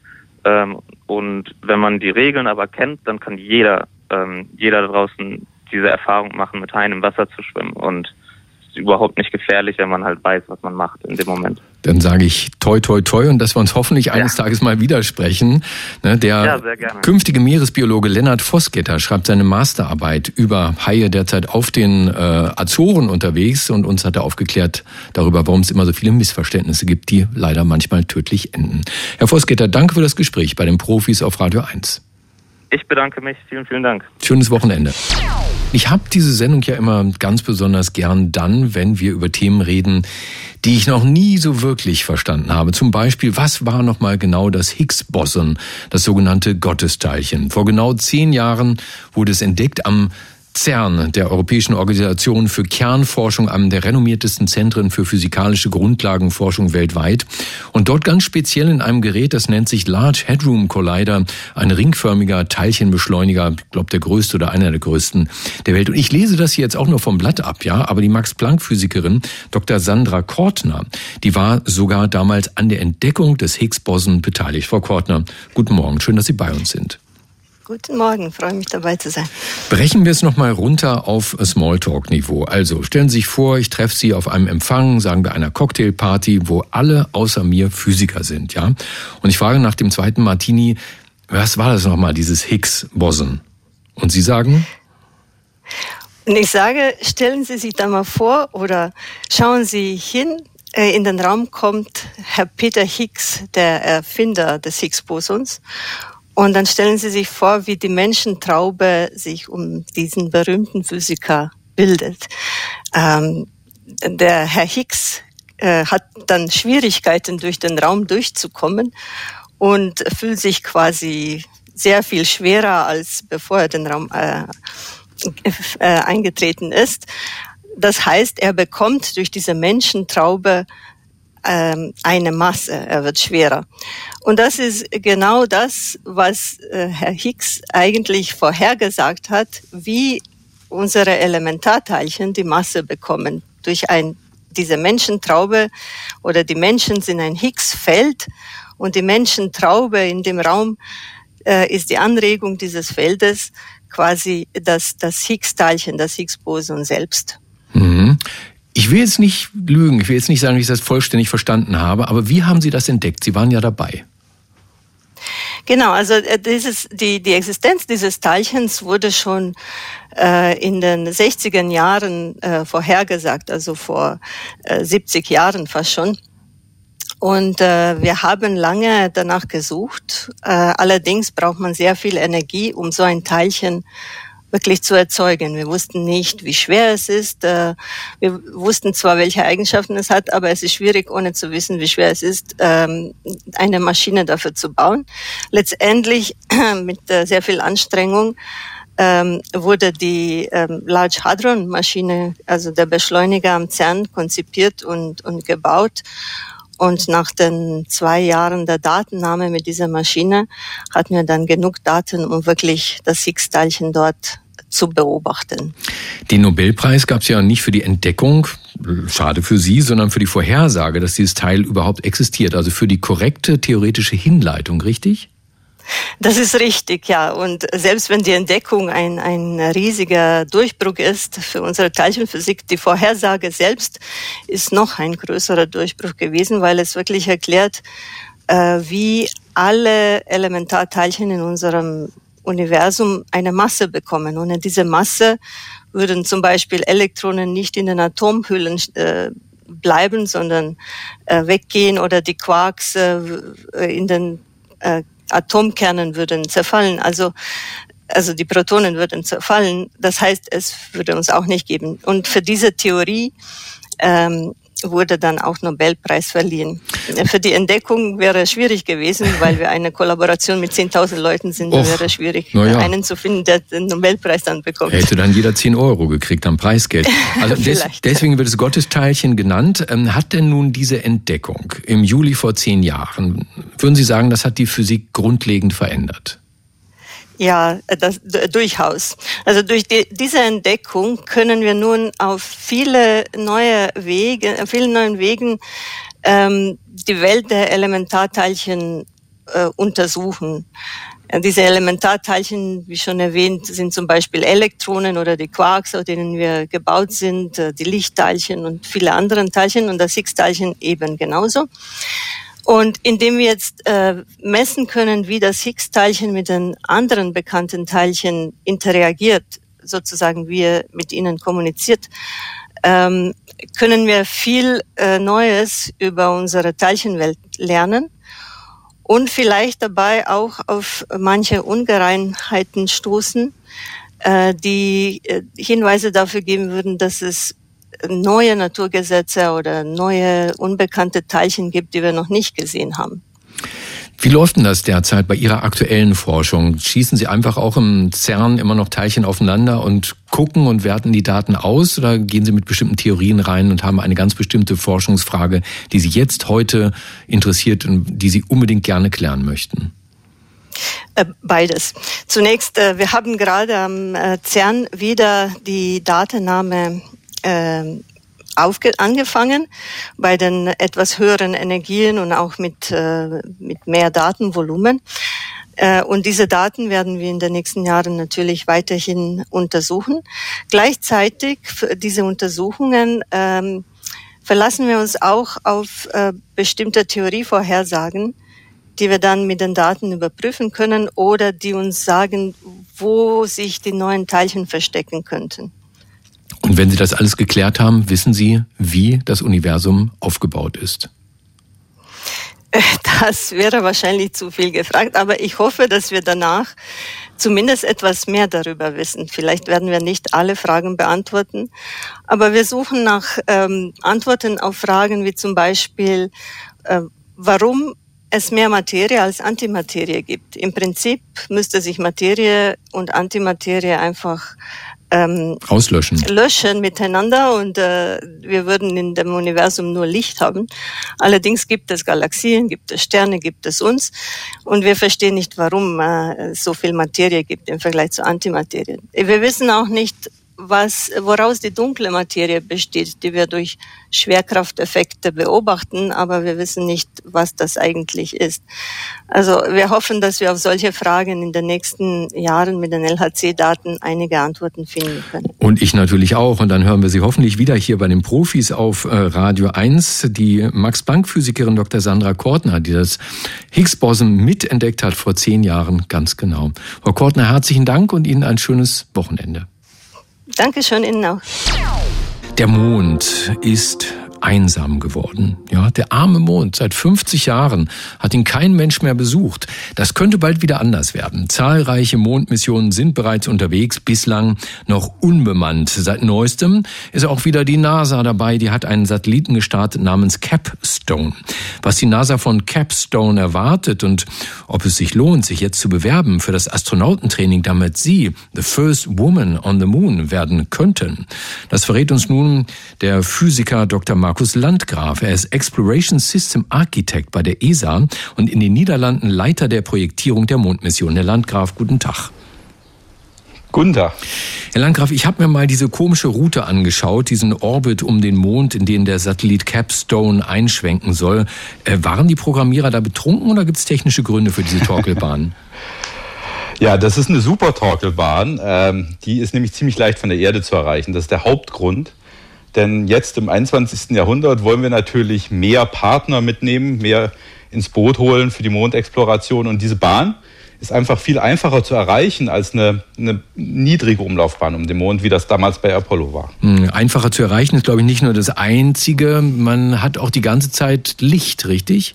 Speaker 5: Ähm, und wenn man die Regeln aber kennt, dann kann jeder, ähm, jeder draußen diese Erfahrung machen, mit Haien im Wasser zu schwimmen. Und es ist überhaupt nicht gefährlich, wenn man halt weiß, was man macht in dem Moment.
Speaker 2: Dann sage ich toi toi toi und dass wir uns hoffentlich eines ja. Tages mal widersprechen. Ne, der ja, künftige Meeresbiologe Lennart Vosgetter schreibt seine Masterarbeit über Haie derzeit auf den äh, Azoren unterwegs und uns hat er aufgeklärt darüber, warum es immer so viele Missverständnisse gibt, die leider manchmal tödlich enden. Herr Vosgetter, danke für das Gespräch bei den Profis auf Radio 1.
Speaker 5: Ich bedanke mich. Vielen, vielen Dank.
Speaker 2: Schönes Wochenende. Ich habe diese Sendung ja immer ganz besonders gern dann, wenn wir über Themen reden, die ich noch nie so wirklich verstanden habe. Zum Beispiel, was war nochmal genau das Higgs-Boson, das sogenannte Gottesteilchen? Vor genau zehn Jahren wurde es entdeckt am CERN, der Europäischen Organisation für Kernforschung, einem der renommiertesten Zentren für physikalische Grundlagenforschung weltweit. Und dort ganz speziell in einem Gerät, das nennt sich Large Hadron Collider, ein ringförmiger Teilchenbeschleuniger, ich glaube der größte oder einer der größten der Welt. Und ich lese das hier jetzt auch nur vom Blatt ab, ja, aber die Max-Planck-Physikerin Dr. Sandra Kortner, die war sogar damals an der Entdeckung des Higgs-Boson beteiligt. Frau Kortner, guten Morgen, schön, dass Sie bei uns sind.
Speaker 6: Guten Morgen, freue mich dabei zu sein.
Speaker 2: Brechen wir es nochmal runter auf Smalltalk-Niveau. Also stellen Sie sich vor, ich treffe Sie auf einem Empfang, sagen wir einer Cocktailparty, wo alle außer mir Physiker sind, ja? Und ich frage nach dem zweiten Martini, was war das nochmal, dieses Higgs-Boson? Und Sie sagen?
Speaker 6: Und ich sage, stellen Sie sich da mal vor oder schauen Sie hin, äh, in den Raum kommt Herr Peter Higgs, der Erfinder des Higgs-Bosons. Und dann stellen Sie sich vor, wie die Menschentraube sich um diesen berühmten Physiker bildet. Ähm, der Herr Higgs äh, hat dann Schwierigkeiten, durch den Raum durchzukommen und fühlt sich quasi sehr viel schwerer, als bevor er den Raum äh, äh, eingetreten ist. Das heißt, er bekommt durch diese Menschentraube ähm, eine Masse, er wird schwerer. Und das ist genau das, was äh, Herr Hicks eigentlich vorhergesagt hat, wie unsere Elementarteilchen die Masse bekommen durch ein diese Menschentraube oder die Menschen sind ein Higgs-Feld und die Menschentraube in dem Raum äh, ist die Anregung dieses Feldes quasi das, das Higgs-Teilchen, das Higgs-Boson selbst.
Speaker 2: Mhm. Ich will jetzt nicht lügen, ich will jetzt nicht sagen, dass ich das vollständig verstanden habe, aber wie haben Sie das entdeckt? Sie waren ja dabei.
Speaker 6: Genau, also äh, dieses, die, die Existenz dieses Teilchens wurde schon äh, in den 60er Jahren äh, vorhergesagt, also vor äh, 70 Jahren fast schon. Und äh, wir haben lange danach gesucht. Äh, allerdings braucht man sehr viel Energie, um so ein Teilchen wirklich zu erzeugen. Wir wussten nicht, wie schwer es ist. Äh, wir wussten zwar, welche Eigenschaften es hat, aber es ist schwierig, ohne zu wissen, wie schwer es ist, ähm, eine Maschine dafür zu bauen. Letztendlich <clears throat> mit äh, sehr viel Anstrengung ähm, wurde die ähm, Large Hadron Maschine, also der Beschleuniger am CERN, konzipiert und, und gebaut. Und nach den zwei Jahren der Datennahme mit dieser Maschine hatten wir dann genug Daten, um wirklich das Higgs-Teilchen dort zu beobachten.
Speaker 2: Den Nobelpreis gab es ja nicht für die Entdeckung, schade für Sie, sondern für die Vorhersage, dass dieses Teil überhaupt existiert, also für die korrekte theoretische Hinleitung, richtig?
Speaker 6: Das ist richtig, ja. Und selbst wenn die Entdeckung ein, ein riesiger Durchbruch ist für unsere Teilchenphysik, die Vorhersage selbst ist noch ein größerer Durchbruch gewesen, weil es wirklich erklärt, äh, wie alle Elementarteilchen in unserem Universum eine Masse bekommen. Und in diese Masse würden zum Beispiel Elektronen nicht in den Atomhüllen äh, bleiben, sondern äh, weggehen oder die Quarks äh, in den äh, Atomkernen würden zerfallen, also also die Protonen würden zerfallen. Das heißt, es würde uns auch nicht geben. Und für diese Theorie ähm, wurde dann auch Nobelpreis verliehen. Für die Entdeckung wäre es schwierig gewesen, weil wir eine Kollaboration mit 10.000 Leuten sind, Och, wäre es schwierig, ja. einen zu finden, der den Nobelpreis dann bekommt.
Speaker 2: Hätte dann jeder 10 Euro gekriegt am Preisgeld. Also <laughs> des, deswegen wird es Gottesteilchen genannt. Ähm, hat denn nun diese Entdeckung im Juli vor zehn Jahren, würden Sie sagen, das hat die Physik grundlegend verändert?
Speaker 6: Ja, das, durchaus. Also durch die, diese Entdeckung können wir nun auf viele neue Wege, vielen neuen Wegen ähm, die Welt der Elementarteilchen äh, untersuchen. Diese Elementarteilchen, wie schon erwähnt, sind zum Beispiel Elektronen oder die Quarks, auf denen wir gebaut sind, äh, die Lichtteilchen und viele andere Teilchen und das Higgs-Teilchen eben genauso. Und indem wir jetzt äh, messen können, wie das Higgs-Teilchen mit den anderen bekannten Teilchen interagiert, sozusagen wie er mit ihnen kommuniziert, ähm, können wir viel äh, Neues über unsere Teilchenwelt lernen und vielleicht dabei auch auf manche Ungereinheiten stoßen, äh, die äh, Hinweise dafür geben würden, dass es neue Naturgesetze oder neue unbekannte Teilchen gibt, die wir noch nicht gesehen haben.
Speaker 2: Wie läuft denn das derzeit bei Ihrer aktuellen Forschung? Schießen Sie einfach auch im CERN immer noch Teilchen aufeinander und gucken und werten die Daten aus? Oder gehen Sie mit bestimmten Theorien rein und haben eine ganz bestimmte Forschungsfrage, die Sie jetzt heute interessiert und die Sie unbedingt gerne klären möchten?
Speaker 6: Äh, beides. Zunächst, äh, wir haben gerade am äh, CERN wieder die Datennahme äh, aufge angefangen bei den etwas höheren Energien und auch mit, äh, mit mehr Datenvolumen. Äh, und diese Daten werden wir in den nächsten Jahren natürlich weiterhin untersuchen. Gleichzeitig diese Untersuchungen ähm, verlassen wir uns auch auf äh, bestimmte Theorievorhersagen, die wir dann mit den Daten überprüfen können oder die uns sagen, wo sich die neuen Teilchen verstecken könnten.
Speaker 2: Und wenn Sie das alles geklärt haben, wissen Sie, wie das Universum aufgebaut ist?
Speaker 6: Das wäre wahrscheinlich zu viel gefragt, aber ich hoffe, dass wir danach zumindest etwas mehr darüber wissen. Vielleicht werden wir nicht alle Fragen beantworten, aber wir suchen nach ähm, Antworten auf Fragen wie zum Beispiel, äh, warum es mehr Materie als Antimaterie gibt. Im Prinzip müsste sich Materie und Antimaterie einfach
Speaker 2: ähm, auslöschen
Speaker 6: löschen miteinander und äh, wir würden in dem Universum nur Licht haben. Allerdings gibt es Galaxien, gibt es Sterne, gibt es uns und wir verstehen nicht, warum äh, so viel Materie gibt im Vergleich zu Antimaterie. Wir wissen auch nicht, was, woraus die dunkle Materie besteht, die wir durch Schwerkrafteffekte beobachten, aber wir wissen nicht, was das eigentlich ist. Also wir hoffen, dass wir auf solche Fragen in den nächsten Jahren mit den LHC-Daten einige Antworten finden können.
Speaker 2: Und ich natürlich auch. Und dann hören wir Sie hoffentlich wieder hier bei den Profis auf äh, Radio 1, die Max-Planck-Physikerin Dr. Sandra Kortner, die das Higgs-Boson mitentdeckt hat vor zehn Jahren, ganz genau. Frau Kortner, herzlichen Dank und Ihnen ein schönes Wochenende.
Speaker 6: Dankeschön Ihnen auch.
Speaker 2: Der Mond ist einsam geworden. Ja, der arme Mond seit 50 Jahren hat ihn kein Mensch mehr besucht. Das könnte bald wieder anders werden. Zahlreiche Mondmissionen sind bereits unterwegs, bislang noch unbemannt. Seit neuestem ist auch wieder die NASA dabei. Die hat einen Satelliten gestartet namens Capstone. Was die NASA von Capstone erwartet und ob es sich lohnt, sich jetzt zu bewerben für das Astronautentraining, damit sie the first woman on the moon werden könnten. Das verrät uns nun der Physiker Dr. Markus Landgraf. Er ist Exploration System Architect bei der ESA und in den Niederlanden Leiter der Projektierung der Mondmission. Herr Landgraf, guten Tag.
Speaker 7: Guten Tag.
Speaker 2: Herr Landgraf, ich habe mir mal diese komische Route angeschaut, diesen Orbit um den Mond, in den der Satellit Capstone einschwenken soll. Äh, waren die Programmierer da betrunken oder gibt es technische Gründe für diese Torkelbahn? <laughs>
Speaker 7: Ja, das ist eine super Torkelbahn. Ähm, die ist nämlich ziemlich leicht von der Erde zu erreichen. Das ist der Hauptgrund. Denn jetzt im 21. Jahrhundert wollen wir natürlich mehr Partner mitnehmen, mehr ins Boot holen für die Mondexploration. Und diese Bahn ist einfach viel einfacher zu erreichen als eine, eine niedrige Umlaufbahn um den Mond, wie das damals bei Apollo war.
Speaker 2: Hm, einfacher zu erreichen ist, glaube ich, nicht nur das Einzige. Man hat auch die ganze Zeit Licht, richtig?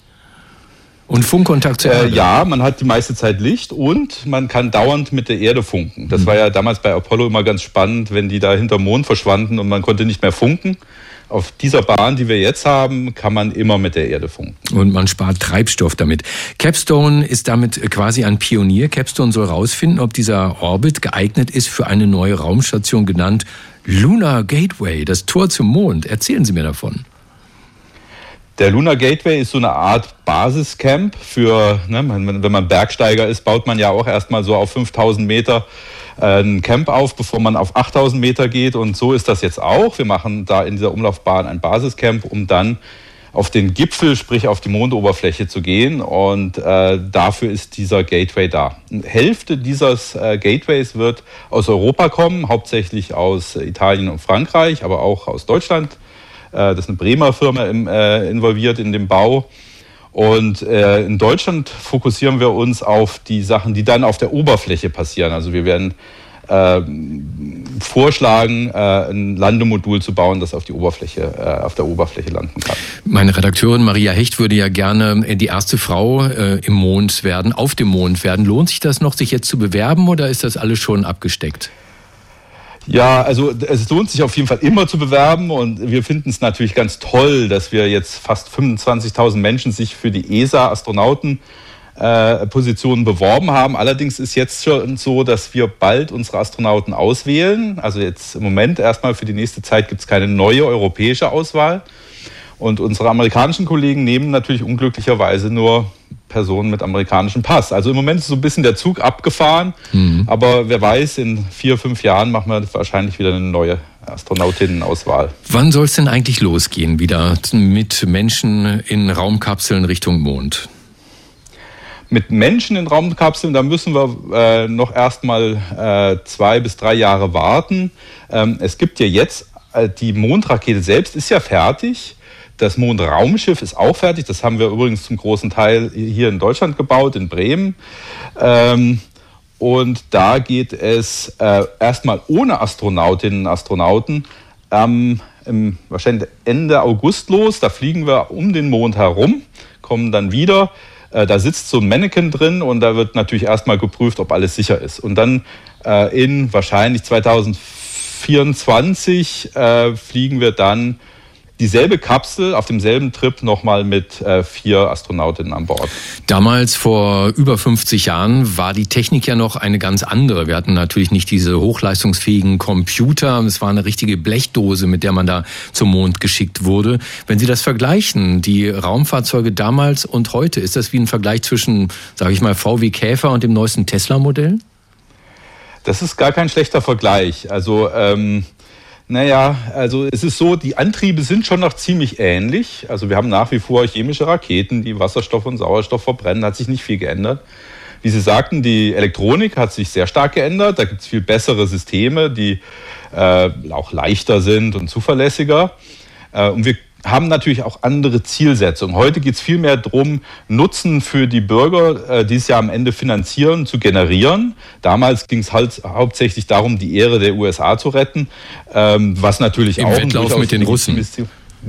Speaker 2: Und Funkkontakt zur
Speaker 7: Erde? Äh, ja, man hat die meiste Zeit Licht und man kann dauernd mit der Erde funken. Das mhm. war ja damals bei Apollo immer ganz spannend, wenn die da hinterm Mond verschwanden und man konnte nicht mehr funken. Auf dieser Bahn, die wir jetzt haben, kann man immer mit der Erde funken.
Speaker 2: Und man spart Treibstoff damit. Capstone ist damit quasi ein Pionier. Capstone soll herausfinden, ob dieser Orbit geeignet ist für eine neue Raumstation genannt Lunar Gateway, das Tor zum Mond. Erzählen Sie mir davon.
Speaker 7: Der Lunar Gateway ist so eine Art Basiscamp für, ne, wenn man Bergsteiger ist, baut man ja auch erstmal so auf 5000 Meter äh, ein Camp auf, bevor man auf 8000 Meter geht. Und so ist das jetzt auch. Wir machen da in dieser Umlaufbahn ein Basiscamp, um dann auf den Gipfel, sprich auf die Mondoberfläche zu gehen. Und äh, dafür ist dieser Gateway da. Hälfte dieses äh, Gateways wird aus Europa kommen, hauptsächlich aus Italien und Frankreich, aber auch aus Deutschland, das ist eine Bremer Firma äh, involviert in den Bau. Und äh, in Deutschland fokussieren wir uns auf die Sachen, die dann auf der Oberfläche passieren. Also wir werden äh, vorschlagen, äh, ein Landemodul zu bauen, das auf, die Oberfläche, äh, auf der Oberfläche landen kann.
Speaker 2: Meine Redakteurin Maria Hecht würde ja gerne die erste Frau äh, im Mond werden, auf dem Mond werden. Lohnt sich das noch, sich jetzt zu bewerben oder ist das alles schon abgesteckt?
Speaker 7: Ja, also es lohnt sich auf jeden Fall immer zu bewerben und wir finden es natürlich ganz toll, dass wir jetzt fast 25.000 Menschen sich für die ESA-Astronauten äh, Positionen beworben haben. Allerdings ist jetzt schon so, dass wir bald unsere Astronauten auswählen. Also jetzt im Moment erstmal für die nächste Zeit gibt es keine neue europäische Auswahl. Und unsere amerikanischen Kollegen nehmen natürlich unglücklicherweise nur Personen mit amerikanischem Pass. Also im Moment ist so ein bisschen der Zug abgefahren, mhm. aber wer weiß, in vier, fünf Jahren machen wir wahrscheinlich wieder eine neue Astronautinnenauswahl.
Speaker 2: Wann soll es denn eigentlich losgehen, wieder mit Menschen in Raumkapseln Richtung Mond?
Speaker 7: Mit Menschen in Raumkapseln, da müssen wir äh, noch erstmal äh, zwei bis drei Jahre warten. Ähm, es gibt ja jetzt, äh, die Mondrakete selbst ist ja fertig. Das Mondraumschiff ist auch fertig. Das haben wir übrigens zum großen Teil hier in Deutschland gebaut, in Bremen. Ähm, und da geht es äh, erstmal ohne Astronautinnen und Astronauten ähm, im, wahrscheinlich Ende August los. Da fliegen wir um den Mond herum, kommen dann wieder. Äh, da sitzt so ein Mannequin drin und da wird natürlich erstmal geprüft, ob alles sicher ist. Und dann äh, in wahrscheinlich 2024 äh, fliegen wir dann dieselbe Kapsel auf demselben Trip nochmal mit äh, vier Astronautinnen an Bord.
Speaker 2: Damals vor über 50 Jahren war die Technik ja noch eine ganz andere. Wir hatten natürlich nicht diese hochleistungsfähigen Computer. Es war eine richtige Blechdose, mit der man da zum Mond geschickt wurde. Wenn Sie das vergleichen, die Raumfahrzeuge damals und heute, ist das wie ein Vergleich zwischen, sage ich mal, VW Käfer und dem neuesten Tesla-Modell?
Speaker 7: Das ist gar kein schlechter Vergleich. Also ähm, naja, also es ist so, die Antriebe sind schon noch ziemlich ähnlich. Also wir haben nach wie vor chemische Raketen, die Wasserstoff und Sauerstoff verbrennen, hat sich nicht viel geändert. Wie Sie sagten, die Elektronik hat sich sehr stark geändert. Da gibt es viel bessere Systeme, die äh, auch leichter sind und zuverlässiger. Äh, und wir haben natürlich auch andere Zielsetzungen. Heute geht es vielmehr darum, Nutzen für die Bürger, äh, die es ja am Ende finanzieren, zu generieren. Damals ging es halt hauptsächlich darum, die Ehre der USA zu retten, ähm, was natürlich
Speaker 2: Im
Speaker 7: auch
Speaker 2: Wettlauf mit den Russen.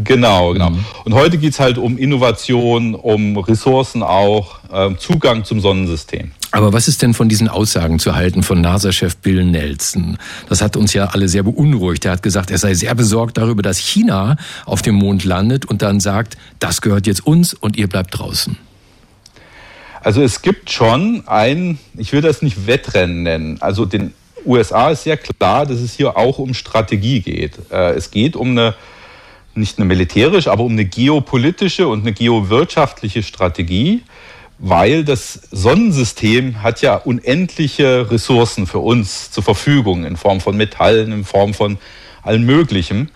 Speaker 7: Genau, genau. Mhm. Und heute geht es halt um Innovation, um Ressourcen auch, äh, Zugang zum Sonnensystem.
Speaker 2: Aber was ist denn von diesen Aussagen zu halten von NASA-Chef Bill Nelson? Das hat uns ja alle sehr beunruhigt. Er hat gesagt, er sei sehr besorgt darüber, dass China auf dem Mond landet und dann sagt, das gehört jetzt uns und ihr bleibt draußen.
Speaker 7: Also es gibt schon ein, ich will das nicht Wettrennen nennen, also den USA ist sehr klar, dass es hier auch um Strategie geht. Äh, es geht um eine, nicht eine militärische, aber um eine geopolitische und eine geowirtschaftliche Strategie weil das Sonnensystem hat ja unendliche Ressourcen für uns zur Verfügung in Form von Metallen, in Form von allem Möglichen.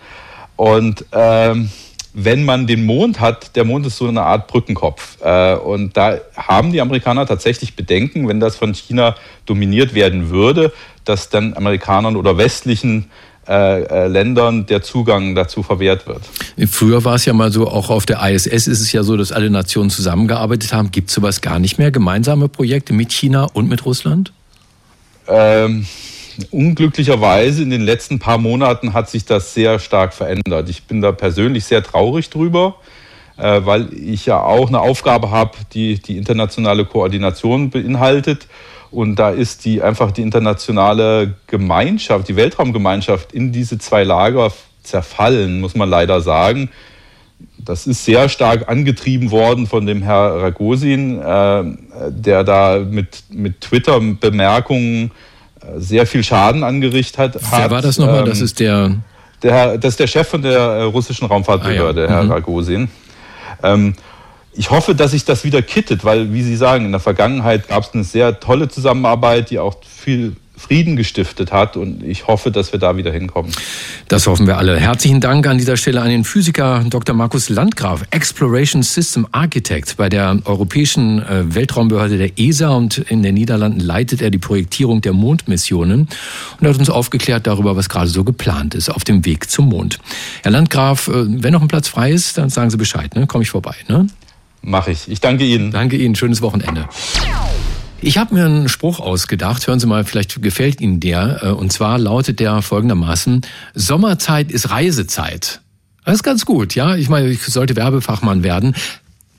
Speaker 7: Und ähm, wenn man den Mond hat, der Mond ist so eine Art Brückenkopf. Äh, und da haben die Amerikaner tatsächlich Bedenken, wenn das von China dominiert werden würde, dass dann Amerikanern oder westlichen äh, äh, Ländern der Zugang dazu verwehrt wird.
Speaker 2: Früher war es ja mal so, auch auf der ISS ist es ja so, dass alle Nationen zusammengearbeitet haben. Gibt es sowas gar nicht mehr? Gemeinsame Projekte mit China und mit Russland?
Speaker 7: Ähm, unglücklicherweise in den letzten paar Monaten hat sich das sehr stark verändert. Ich bin da persönlich sehr traurig drüber, äh, weil ich ja auch eine Aufgabe habe, die die internationale Koordination beinhaltet. Und da ist die einfach die internationale Gemeinschaft, die Weltraumgemeinschaft in diese zwei Lager zerfallen, muss man leider sagen. Das ist sehr stark angetrieben worden von dem Herr Ragosin, äh, der da mit, mit Twitter-Bemerkungen äh, sehr viel Schaden angerichtet hat.
Speaker 2: Wer war das nochmal? Ähm, das ist der...
Speaker 7: der... Das ist der Chef von der äh, russischen Raumfahrtbehörde, ah, ja. Herr mhm. Ragosin. Ähm, ich hoffe, dass sich das wieder kittet, weil, wie Sie sagen, in der Vergangenheit gab es eine sehr tolle Zusammenarbeit, die auch viel Frieden gestiftet hat und ich hoffe, dass wir da wieder hinkommen.
Speaker 2: Das hoffen wir alle. Herzlichen Dank an dieser Stelle an den Physiker Dr. Markus Landgraf, Exploration System Architect bei der Europäischen äh, Weltraumbehörde der ESA und in den Niederlanden leitet er die Projektierung der Mondmissionen und hat uns aufgeklärt darüber, was gerade so geplant ist auf dem Weg zum Mond. Herr Landgraf, äh, wenn noch ein Platz frei ist, dann sagen Sie Bescheid, ne? Komme ich vorbei, ne?
Speaker 7: Mache ich. Ich danke Ihnen.
Speaker 2: Danke Ihnen. Schönes Wochenende. Ich habe mir einen Spruch ausgedacht. Hören Sie mal, vielleicht gefällt Ihnen der. Äh, und zwar lautet der folgendermaßen: Sommerzeit ist Reisezeit. Das ist ganz gut, ja. Ich meine, ich sollte Werbefachmann werden.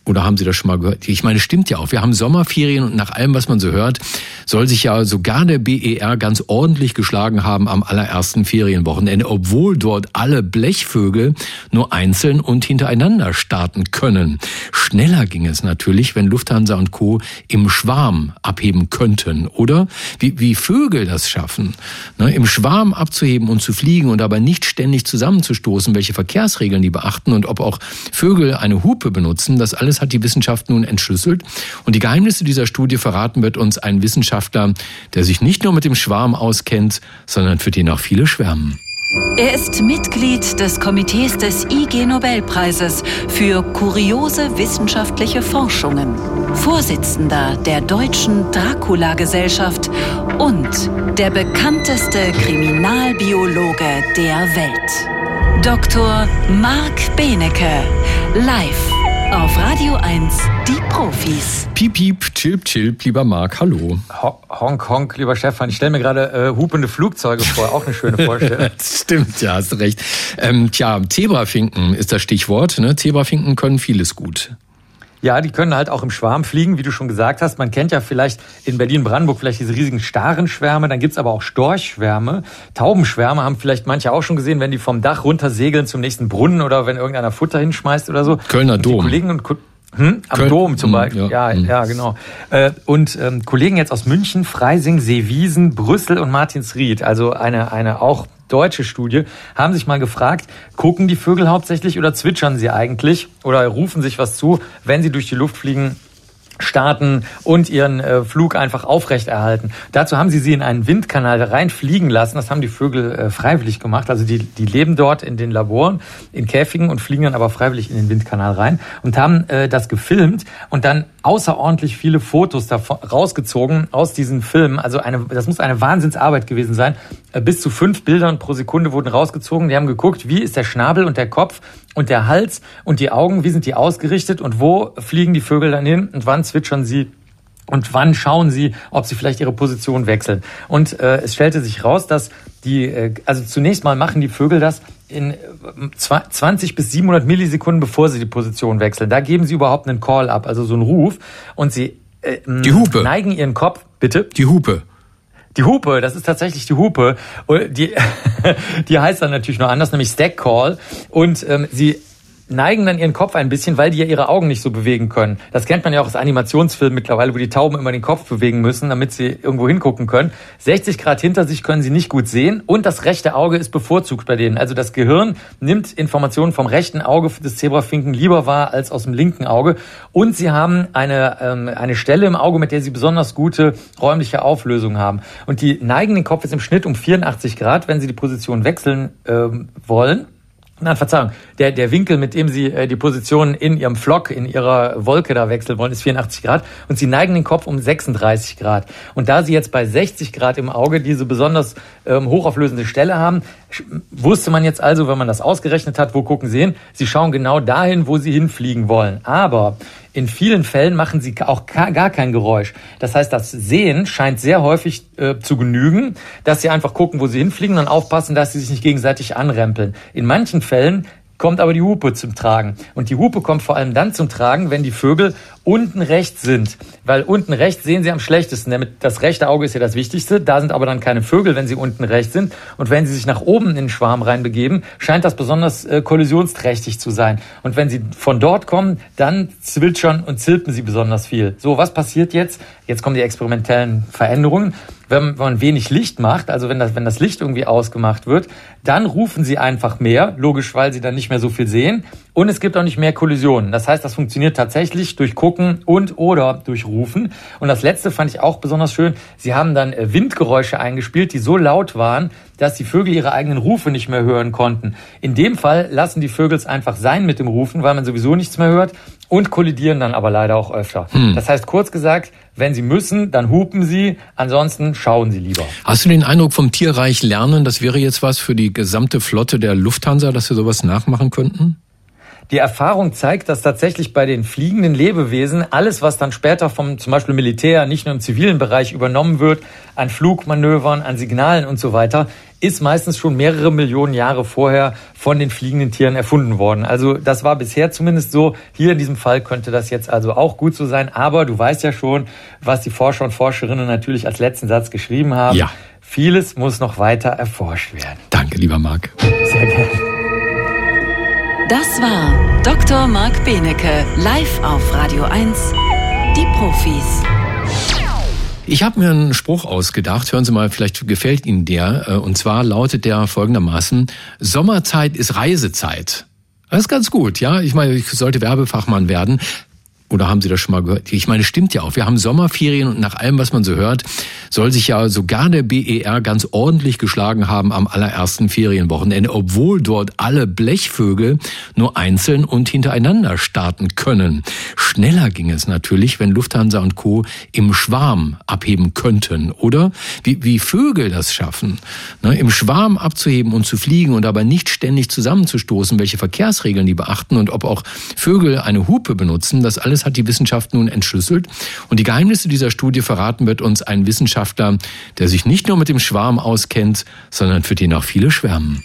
Speaker 2: Oder haben Sie das schon mal gehört? Ich meine, stimmt ja auch. Wir haben Sommerferien und nach allem, was man so hört, soll sich ja sogar der BER ganz ordentlich geschlagen haben am allerersten Ferienwochenende, obwohl dort alle Blechvögel nur einzeln und hintereinander starten können. Schneller ging es natürlich, wenn Lufthansa und Co. im Schwarm abheben könnten, oder? Wie, wie Vögel das schaffen, ne? im Schwarm abzuheben und zu fliegen und aber nicht ständig zusammenzustoßen, welche Verkehrsregeln die beachten und ob auch Vögel eine Hupe benutzen, das alles hat die Wissenschaft nun entschlüsselt. Und die Geheimnisse dieser Studie verraten wird uns ein Wissenschaftler, der sich nicht nur mit dem Schwarm auskennt, sondern für den auch viele schwärmen.
Speaker 1: Er ist Mitglied des Komitees des IG Nobelpreises für kuriose wissenschaftliche Forschungen, Vorsitzender der Deutschen Dracula-Gesellschaft und der bekannteste Kriminalbiologe der Welt. Dr. Marc Benecke, live auf Radio 1, die Profis.
Speaker 2: Piep, piep, chilp, chilp, lieber Marc, hallo.
Speaker 8: Ho honk, honk, lieber Stefan. Ich stelle mir gerade äh, hupende Flugzeuge vor, auch eine schöne <laughs> Vorstellung.
Speaker 2: Stimmt, ja, hast recht. Ähm, tja, Zebrafinken ist das Stichwort. Ne? Zebrafinken können vieles gut.
Speaker 8: Ja, die können halt auch im Schwarm fliegen, wie du schon gesagt hast. Man kennt ja vielleicht in Berlin-Brandenburg vielleicht diese riesigen Starenschwärme, dann gibt's aber auch Storchschwärme. Taubenschwärme haben vielleicht manche auch schon gesehen, wenn die vom Dach runter segeln zum nächsten Brunnen oder wenn irgendeiner Futter hinschmeißt oder so.
Speaker 2: Kölner Dom.
Speaker 8: Kollegen und hm? Am Köln, Dom zum hm, Beispiel. Ja, ja, hm. ja genau. Äh, und ähm, Kollegen jetzt aus München, Freising, Seewiesen, Brüssel und Martinsried, also eine, eine auch deutsche Studie, haben sich mal gefragt, gucken die Vögel hauptsächlich oder zwitschern sie eigentlich oder rufen sich was zu, wenn sie durch die Luft fliegen starten und ihren äh, Flug einfach aufrechterhalten. Dazu haben sie sie in einen Windkanal reinfliegen lassen. Das haben die Vögel äh, freiwillig gemacht. Also die, die leben dort in den Laboren, in Käfigen und fliegen dann aber freiwillig in den Windkanal rein und haben äh, das gefilmt und dann außerordentlich viele Fotos davon rausgezogen aus diesen Filmen. Also eine, das muss eine Wahnsinnsarbeit gewesen sein. Äh, bis zu fünf Bildern pro Sekunde wurden rausgezogen. Die haben geguckt, wie ist der Schnabel und der Kopf und der Hals und die Augen, wie sind die ausgerichtet und wo fliegen die Vögel dann hin und wann zwitschern sie und wann schauen sie, ob sie vielleicht ihre Position wechseln. Und äh, es stellte sich raus, dass die, äh, also zunächst mal machen die Vögel das in 20 äh, bis 700 Millisekunden, bevor sie die Position wechseln. Da geben sie überhaupt einen Call ab, also so einen Ruf. Und sie
Speaker 2: äh, die Hupe.
Speaker 8: neigen ihren Kopf, bitte?
Speaker 2: Die Hupe.
Speaker 8: Die Hupe, das ist tatsächlich die Hupe. Die, <laughs> die heißt dann natürlich nur anders, nämlich Stack Call. Und ähm, sie neigen dann ihren Kopf ein bisschen, weil die ja ihre Augen nicht so bewegen können. Das kennt man ja auch aus Animationsfilmen mittlerweile, wo die Tauben immer den Kopf bewegen müssen, damit sie irgendwo hingucken können. 60 Grad hinter sich können sie nicht gut sehen und das rechte Auge ist bevorzugt bei denen. Also das Gehirn nimmt Informationen vom rechten Auge des Zebrafinken lieber wahr als aus dem linken Auge und sie haben eine, ähm, eine Stelle im Auge, mit der sie besonders gute räumliche Auflösung haben. Und die neigen den Kopf jetzt im Schnitt um 84 Grad, wenn sie die Position wechseln ähm, wollen. Nein, Verzeihung. Der, der Winkel, mit dem Sie äh, die Position in Ihrem Flock, in Ihrer Wolke da wechseln wollen, ist 84 Grad. Und Sie neigen den Kopf um 36 Grad. Und da Sie jetzt bei 60 Grad im Auge diese besonders ähm, hochauflösende Stelle haben, wusste man jetzt also, wenn man das ausgerechnet hat, wo gucken Sie hin? Sie schauen genau dahin, wo Sie hinfliegen wollen. Aber in vielen Fällen machen sie auch gar kein Geräusch. Das heißt, das Sehen scheint sehr häufig äh, zu genügen, dass sie einfach gucken, wo sie hinfliegen und aufpassen, dass sie sich nicht gegenseitig anrempeln. In manchen Fällen kommt aber die Hupe zum Tragen. Und die Hupe kommt vor allem dann zum Tragen, wenn die Vögel unten rechts sind. Weil unten rechts sehen sie am schlechtesten. Damit das rechte Auge ist ja das Wichtigste. Da sind aber dann keine Vögel, wenn sie unten rechts sind. Und wenn sie sich nach oben in den Schwarm reinbegeben, scheint das besonders äh, kollisionsträchtig zu sein. Und wenn sie von dort kommen, dann zwitschern und zilpen sie besonders viel. So, was passiert jetzt? Jetzt kommen die experimentellen Veränderungen wenn man wenig Licht macht, also wenn das, wenn das Licht irgendwie ausgemacht wird, dann rufen sie einfach mehr, logisch, weil sie dann nicht mehr so viel sehen. Und es gibt auch nicht mehr Kollisionen. Das heißt, das funktioniert tatsächlich durch Gucken und oder durch Rufen. Und das letzte fand ich auch besonders schön. Sie haben dann äh, Windgeräusche eingespielt, die so laut waren, dass die Vögel ihre eigenen Rufe nicht mehr hören konnten. In dem Fall lassen die Vögel es einfach sein mit dem Rufen, weil man sowieso nichts mehr hört und kollidieren dann aber leider auch öfter. Hm. Das heißt, kurz gesagt, wenn sie müssen, dann hupen sie, ansonsten schauen sie lieber.
Speaker 2: Hast du den Eindruck vom Tierreich lernen, das wäre jetzt was für die gesamte Flotte der Lufthansa, dass wir sowas nachmachen könnten?
Speaker 8: Die Erfahrung zeigt, dass tatsächlich bei den fliegenden Lebewesen alles, was dann später vom zum Beispiel Militär, nicht nur im zivilen Bereich übernommen wird, an Flugmanövern, an Signalen und so weiter, ist meistens schon mehrere Millionen Jahre vorher von den fliegenden Tieren erfunden worden. Also das war bisher zumindest so. Hier in diesem Fall könnte das jetzt also auch gut so sein. Aber du weißt ja schon, was die Forscher und Forscherinnen natürlich als letzten Satz geschrieben haben.
Speaker 2: Ja.
Speaker 8: Vieles muss noch weiter erforscht werden.
Speaker 2: Danke, lieber Marc.
Speaker 8: Sehr gerne.
Speaker 1: Das war Dr. Marc Benecke, live auf Radio 1, die Profis.
Speaker 2: Ich habe mir einen Spruch ausgedacht, hören Sie mal, vielleicht gefällt Ihnen der. Äh, und zwar lautet der folgendermaßen, Sommerzeit ist Reisezeit. Das ist ganz gut, ja. Ich meine, ich sollte Werbefachmann werden. Oder haben Sie das schon mal gehört? Ich meine, stimmt ja auch. Wir haben Sommerferien und nach allem, was man so hört, soll sich ja sogar der BER ganz ordentlich geschlagen haben am allerersten Ferienwochenende, obwohl dort alle Blechvögel nur einzeln und hintereinander starten können. Schneller ging es natürlich, wenn Lufthansa und Co. im Schwarm abheben könnten, oder? Wie, wie Vögel das schaffen, ne? im Schwarm abzuheben und zu fliegen und aber nicht ständig zusammenzustoßen, welche Verkehrsregeln die beachten und ob auch Vögel eine Hupe benutzen, das alles hat die Wissenschaft nun entschlüsselt. Und die Geheimnisse dieser Studie verraten wird uns ein Wissenschaftler, der sich nicht nur mit dem Schwarm auskennt, sondern für den auch viele schwärmen.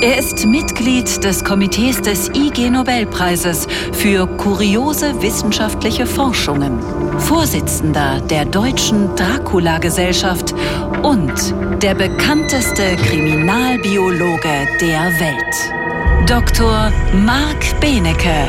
Speaker 1: Er ist Mitglied des Komitees des IG Nobelpreises für kuriose wissenschaftliche Forschungen, Vorsitzender der Deutschen Dracula-Gesellschaft und der bekannteste Kriminalbiologe der Welt. Dr. Marc Benecke,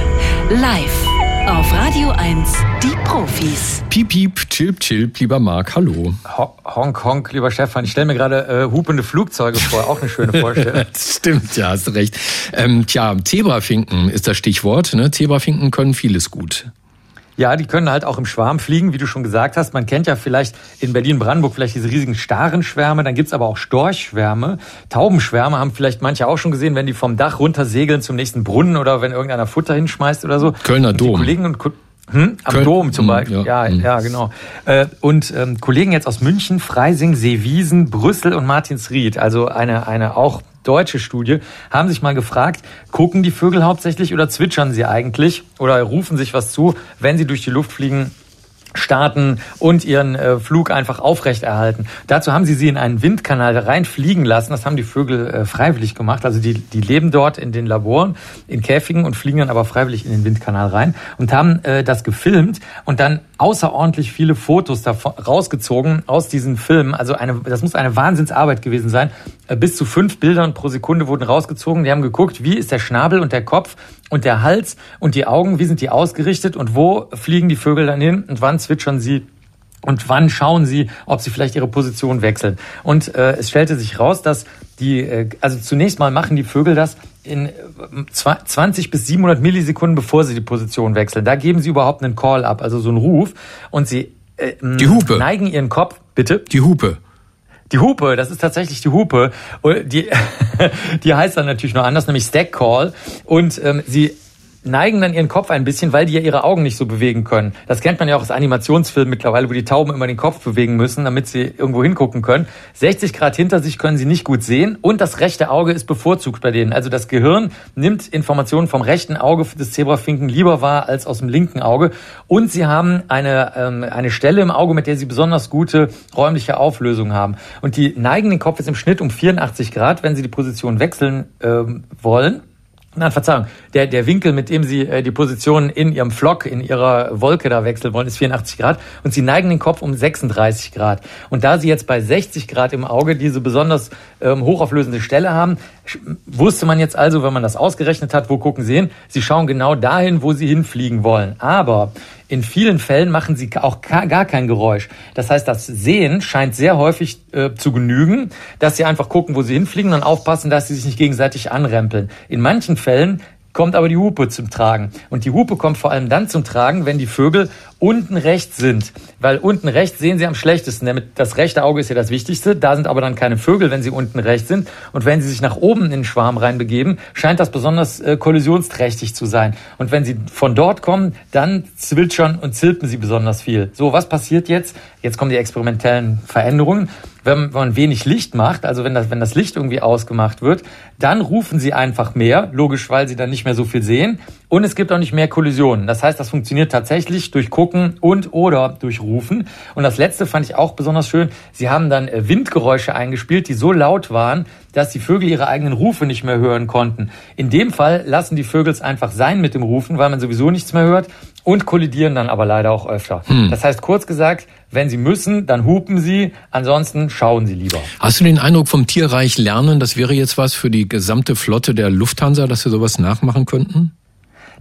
Speaker 1: live auf Radio 1, die Profis.
Speaker 2: Piep, piep, chilp, chilp, lieber Marc, hallo.
Speaker 8: Ho honk, honk, lieber Stefan. Ich stelle mir gerade äh, hupende Flugzeuge vor, auch eine schöne Vorstellung. <laughs>
Speaker 2: stimmt, ja, hast recht. Ähm, tja, Zebrafinken ist das Stichwort. Ne? Zebrafinken können vieles gut.
Speaker 8: Ja, die können halt auch im Schwarm fliegen, wie du schon gesagt hast. Man kennt ja vielleicht in Berlin-Brandenburg vielleicht diese riesigen Starenschwärme, dann gibt's aber auch Storchschwärme. Taubenschwärme haben vielleicht manche auch schon gesehen, wenn die vom Dach runter segeln zum nächsten Brunnen oder wenn irgendeiner Futter hinschmeißt oder so.
Speaker 2: Kölner Dom.
Speaker 8: Und die Kollegen und hm? Am Köln, Dom zum hm, Beispiel. Ja, ja, hm. ja genau. Äh, und ähm, Kollegen jetzt aus München, Freising, Seewiesen, Brüssel und Martinsried, also eine, eine auch deutsche Studie, haben sich mal gefragt, gucken die Vögel hauptsächlich oder zwitschern sie eigentlich oder rufen sich was zu, wenn sie durch die Luft fliegen starten und ihren äh, Flug einfach aufrechterhalten. Dazu haben sie sie in einen Windkanal reinfliegen lassen. Das haben die Vögel äh, freiwillig gemacht. Also die, die leben dort in den Laboren, in Käfigen und fliegen dann aber freiwillig in den Windkanal rein und haben äh, das gefilmt und dann außerordentlich viele Fotos davon rausgezogen aus diesen Filmen. Also eine, das muss eine Wahnsinnsarbeit gewesen sein. Äh, bis zu fünf Bildern pro Sekunde wurden rausgezogen. Die haben geguckt, wie ist der Schnabel und der Kopf und der Hals und die Augen, wie sind die ausgerichtet und wo fliegen die Vögel dann hin und wann zwitschern sie und wann schauen sie, ob sie vielleicht ihre Position wechseln. Und äh, es stellte sich raus, dass die, äh, also zunächst mal machen die Vögel das in 20 äh, bis 700 Millisekunden, bevor sie die Position wechseln. Da geben sie überhaupt einen Call ab, also so einen Ruf. Und sie
Speaker 2: äh, die Hupe.
Speaker 8: neigen ihren Kopf, bitte?
Speaker 2: Die Hupe.
Speaker 8: Die Hupe, das ist tatsächlich die Hupe. Die, <laughs> die heißt dann natürlich nur anders, nämlich Stack Call. Und ähm, sie neigen dann ihren Kopf ein bisschen, weil die ja ihre Augen nicht so bewegen können. Das kennt man ja auch aus Animationsfilmen mittlerweile, wo die Tauben immer den Kopf bewegen müssen, damit sie irgendwo hingucken können. 60 Grad hinter sich können sie nicht gut sehen und das rechte Auge ist bevorzugt bei denen. Also das Gehirn nimmt Informationen vom rechten Auge des Zebrafinken lieber wahr als aus dem linken Auge und sie haben eine, ähm, eine Stelle im Auge, mit der sie besonders gute räumliche Auflösung haben. Und die neigen den Kopf jetzt im Schnitt um 84 Grad, wenn sie die Position wechseln ähm, wollen. Nein, Verzeihung. Der, der Winkel, mit dem Sie äh, die Position in Ihrem Flock, in Ihrer Wolke da wechseln wollen, ist 84 Grad. Und Sie neigen den Kopf um 36 Grad. Und da Sie jetzt bei 60 Grad im Auge diese besonders ähm, hochauflösende Stelle haben, wusste man jetzt also, wenn man das ausgerechnet hat, wo gucken Sie hin? Sie schauen genau dahin, wo Sie hinfliegen wollen. Aber in vielen Fällen machen sie auch gar kein Geräusch. Das heißt, das Sehen scheint sehr häufig äh, zu genügen, dass sie einfach gucken, wo sie hinfliegen und aufpassen, dass sie sich nicht gegenseitig anrempeln. In manchen Fällen kommt aber die Hupe zum Tragen. Und die Hupe kommt vor allem dann zum Tragen, wenn die Vögel unten rechts sind. Weil unten rechts sehen sie am schlechtesten. Das rechte Auge ist ja das Wichtigste. Da sind aber dann keine Vögel, wenn sie unten rechts sind. Und wenn sie sich nach oben in den Schwarm reinbegeben, scheint das besonders äh, kollisionsträchtig zu sein. Und wenn sie von dort kommen, dann zwitschern und zilpen sie besonders viel. So, was passiert jetzt? Jetzt kommen die experimentellen Veränderungen wenn man wenig Licht macht, also wenn das, wenn das Licht irgendwie ausgemacht wird, dann rufen sie einfach mehr, logisch, weil sie dann nicht mehr so viel sehen. Und es gibt auch nicht mehr Kollisionen. Das heißt, das funktioniert tatsächlich durch Gucken und oder durch Rufen. Und das letzte fand ich auch besonders schön. Sie haben dann äh, Windgeräusche eingespielt, die so laut waren, dass die Vögel ihre eigenen Rufe nicht mehr hören konnten. In dem Fall lassen die Vögel es einfach sein mit dem Rufen, weil man sowieso nichts mehr hört und kollidieren dann aber leider auch öfter. Hm. Das heißt, kurz gesagt, wenn sie müssen, dann hupen sie, ansonsten schauen sie lieber.
Speaker 2: Hast du den Eindruck vom Tierreich lernen, das wäre jetzt was für die gesamte Flotte der Lufthansa, dass wir sowas nachmachen könnten?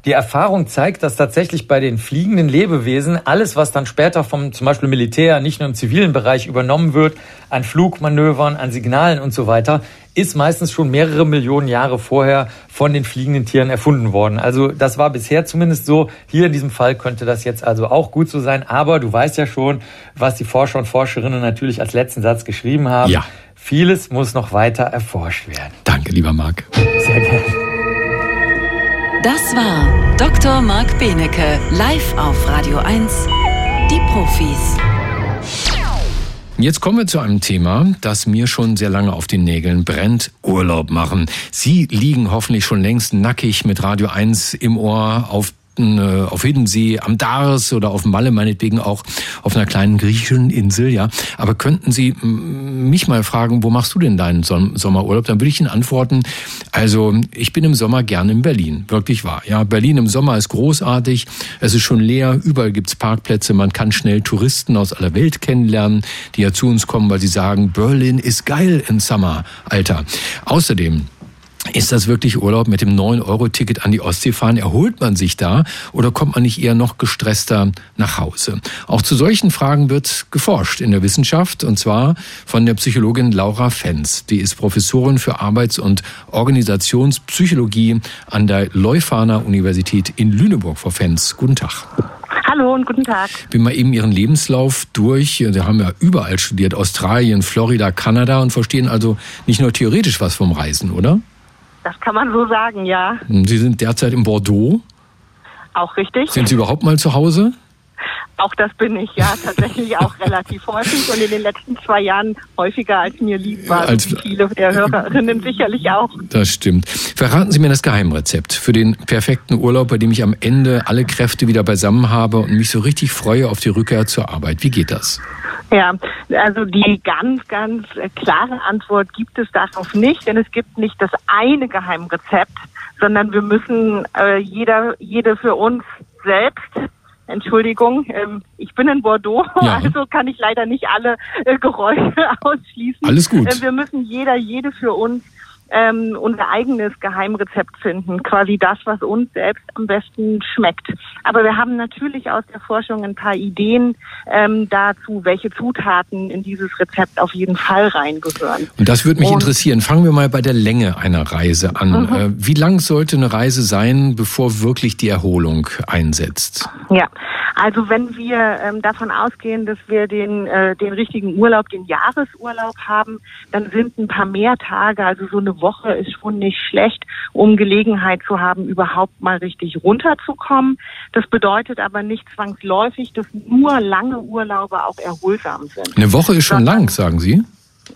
Speaker 8: Die Erfahrung zeigt, dass tatsächlich bei den fliegenden Lebewesen alles, was dann später vom zum Beispiel Militär, nicht nur im zivilen Bereich übernommen wird, an Flugmanövern, an Signalen und so weiter, ist meistens schon mehrere Millionen Jahre vorher von den fliegenden Tieren erfunden worden. Also das war bisher zumindest so. Hier in diesem Fall könnte das jetzt also auch gut so sein. Aber du weißt ja schon, was die Forscher und Forscherinnen natürlich als letzten Satz geschrieben haben.
Speaker 2: Ja.
Speaker 8: Vieles muss noch weiter erforscht werden.
Speaker 2: Danke, lieber Marc.
Speaker 8: Sehr gerne.
Speaker 1: Das war Dr. Marc Benecke, live auf Radio 1, die Profis.
Speaker 2: Jetzt kommen wir zu einem Thema, das mir schon sehr lange auf den Nägeln brennt. Urlaub machen. Sie liegen hoffentlich schon längst nackig mit Radio 1 im Ohr auf Ägypten, äh, auf Hiddensee, am Dars oder auf Malle meinetwegen auch auf einer kleinen griechischen Insel, ja. Aber könnten Sie mich mal fragen, wo machst du denn deinen Sommerurlaub? Dann würde ich Ihnen antworten, also ich bin im Sommer gerne in Berlin, wirklich wahr. Ja, Berlin im Sommer ist großartig, es ist schon leer, überall gibt's Parkplätze, man kann schnell Touristen aus aller Welt kennenlernen, die ja zu uns kommen, weil sie sagen, Berlin ist geil im Sommer, Alter. Außerdem ist das wirklich Urlaub mit dem 9-Euro-Ticket an die Ostsee fahren? Erholt man sich da oder kommt man nicht eher noch gestresster nach Hause? Auch zu solchen Fragen wird geforscht in der Wissenschaft und zwar von der Psychologin Laura Fenz. Die ist Professorin für Arbeits- und Organisationspsychologie an der Leuphana Universität in Lüneburg. Frau Fenz, guten Tag.
Speaker 9: Hallo und guten Tag.
Speaker 2: Bin mal eben Ihren Lebenslauf durch. Sie haben ja überall studiert, Australien, Florida, Kanada und verstehen also nicht nur theoretisch was vom Reisen, oder?
Speaker 9: Das kann man so sagen, ja.
Speaker 2: Sie sind derzeit in Bordeaux.
Speaker 9: Auch richtig.
Speaker 2: Sind Sie überhaupt mal zu Hause?
Speaker 9: Auch das bin ich ja tatsächlich auch <laughs> relativ häufig und in den letzten zwei Jahren häufiger als mir lieb war.
Speaker 2: Als,
Speaker 9: viele der Hörerinnen sicherlich auch.
Speaker 2: Das stimmt. Verraten Sie mir das Geheimrezept für den perfekten Urlaub, bei dem ich am Ende alle Kräfte wieder beisammen habe und mich so richtig freue auf die Rückkehr zur Arbeit. Wie geht das?
Speaker 9: Ja, also die ganz, ganz klare Antwort gibt es darauf nicht, denn es gibt nicht das eine Geheimrezept, sondern wir müssen äh, jeder, jede für uns selbst Entschuldigung, ähm, ich bin in Bordeaux, <laughs> ja. also kann ich leider nicht alle äh, Geräusche <laughs> ausschließen.
Speaker 2: Alles gut.
Speaker 9: Äh, wir müssen jeder, jede für uns ähm, unser eigenes Geheimrezept finden, quasi das, was uns selbst am besten schmeckt. Aber wir haben natürlich aus der Forschung ein paar Ideen ähm, dazu, welche Zutaten in dieses Rezept auf jeden Fall reingehören.
Speaker 2: Und das würde mich Und, interessieren. Fangen wir mal bei der Länge einer Reise an. Mhm. Äh, wie lang sollte eine Reise sein, bevor wirklich die Erholung einsetzt?
Speaker 9: Ja, also wenn wir ähm, davon ausgehen, dass wir den, äh, den richtigen Urlaub, den Jahresurlaub haben, dann sind ein paar mehr Tage, also so eine Woche ist schon nicht schlecht, um Gelegenheit zu haben, überhaupt mal richtig runterzukommen. Das bedeutet aber nicht zwangsläufig, dass nur lange Urlaube auch erholsam sind.
Speaker 2: Eine Woche ist schon lang, sagen Sie?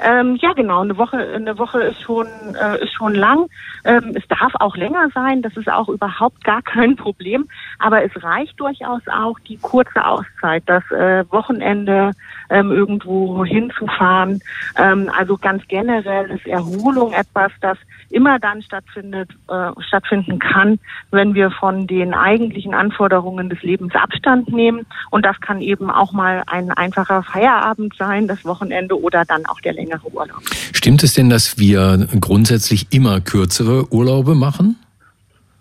Speaker 9: Ähm, ja, genau. Eine Woche, eine Woche ist schon, äh, ist schon lang. Ähm, es darf auch länger sein. Das ist auch überhaupt gar <laughs> kein Problem. Aber es reicht durchaus auch die kurze Auszeit, das äh, Wochenende ähm, irgendwo hinzufahren. Ähm, also ganz generell ist Erholung etwas, das immer dann stattfindet, äh, stattfinden kann, wenn wir von den eigentlichen Anforderungen des Lebens Abstand nehmen. Und das kann eben auch mal ein einfacher Feierabend sein, das Wochenende oder dann auch der längere Urlaub.
Speaker 2: Stimmt es denn, dass wir grundsätzlich immer kürzere Urlaube machen?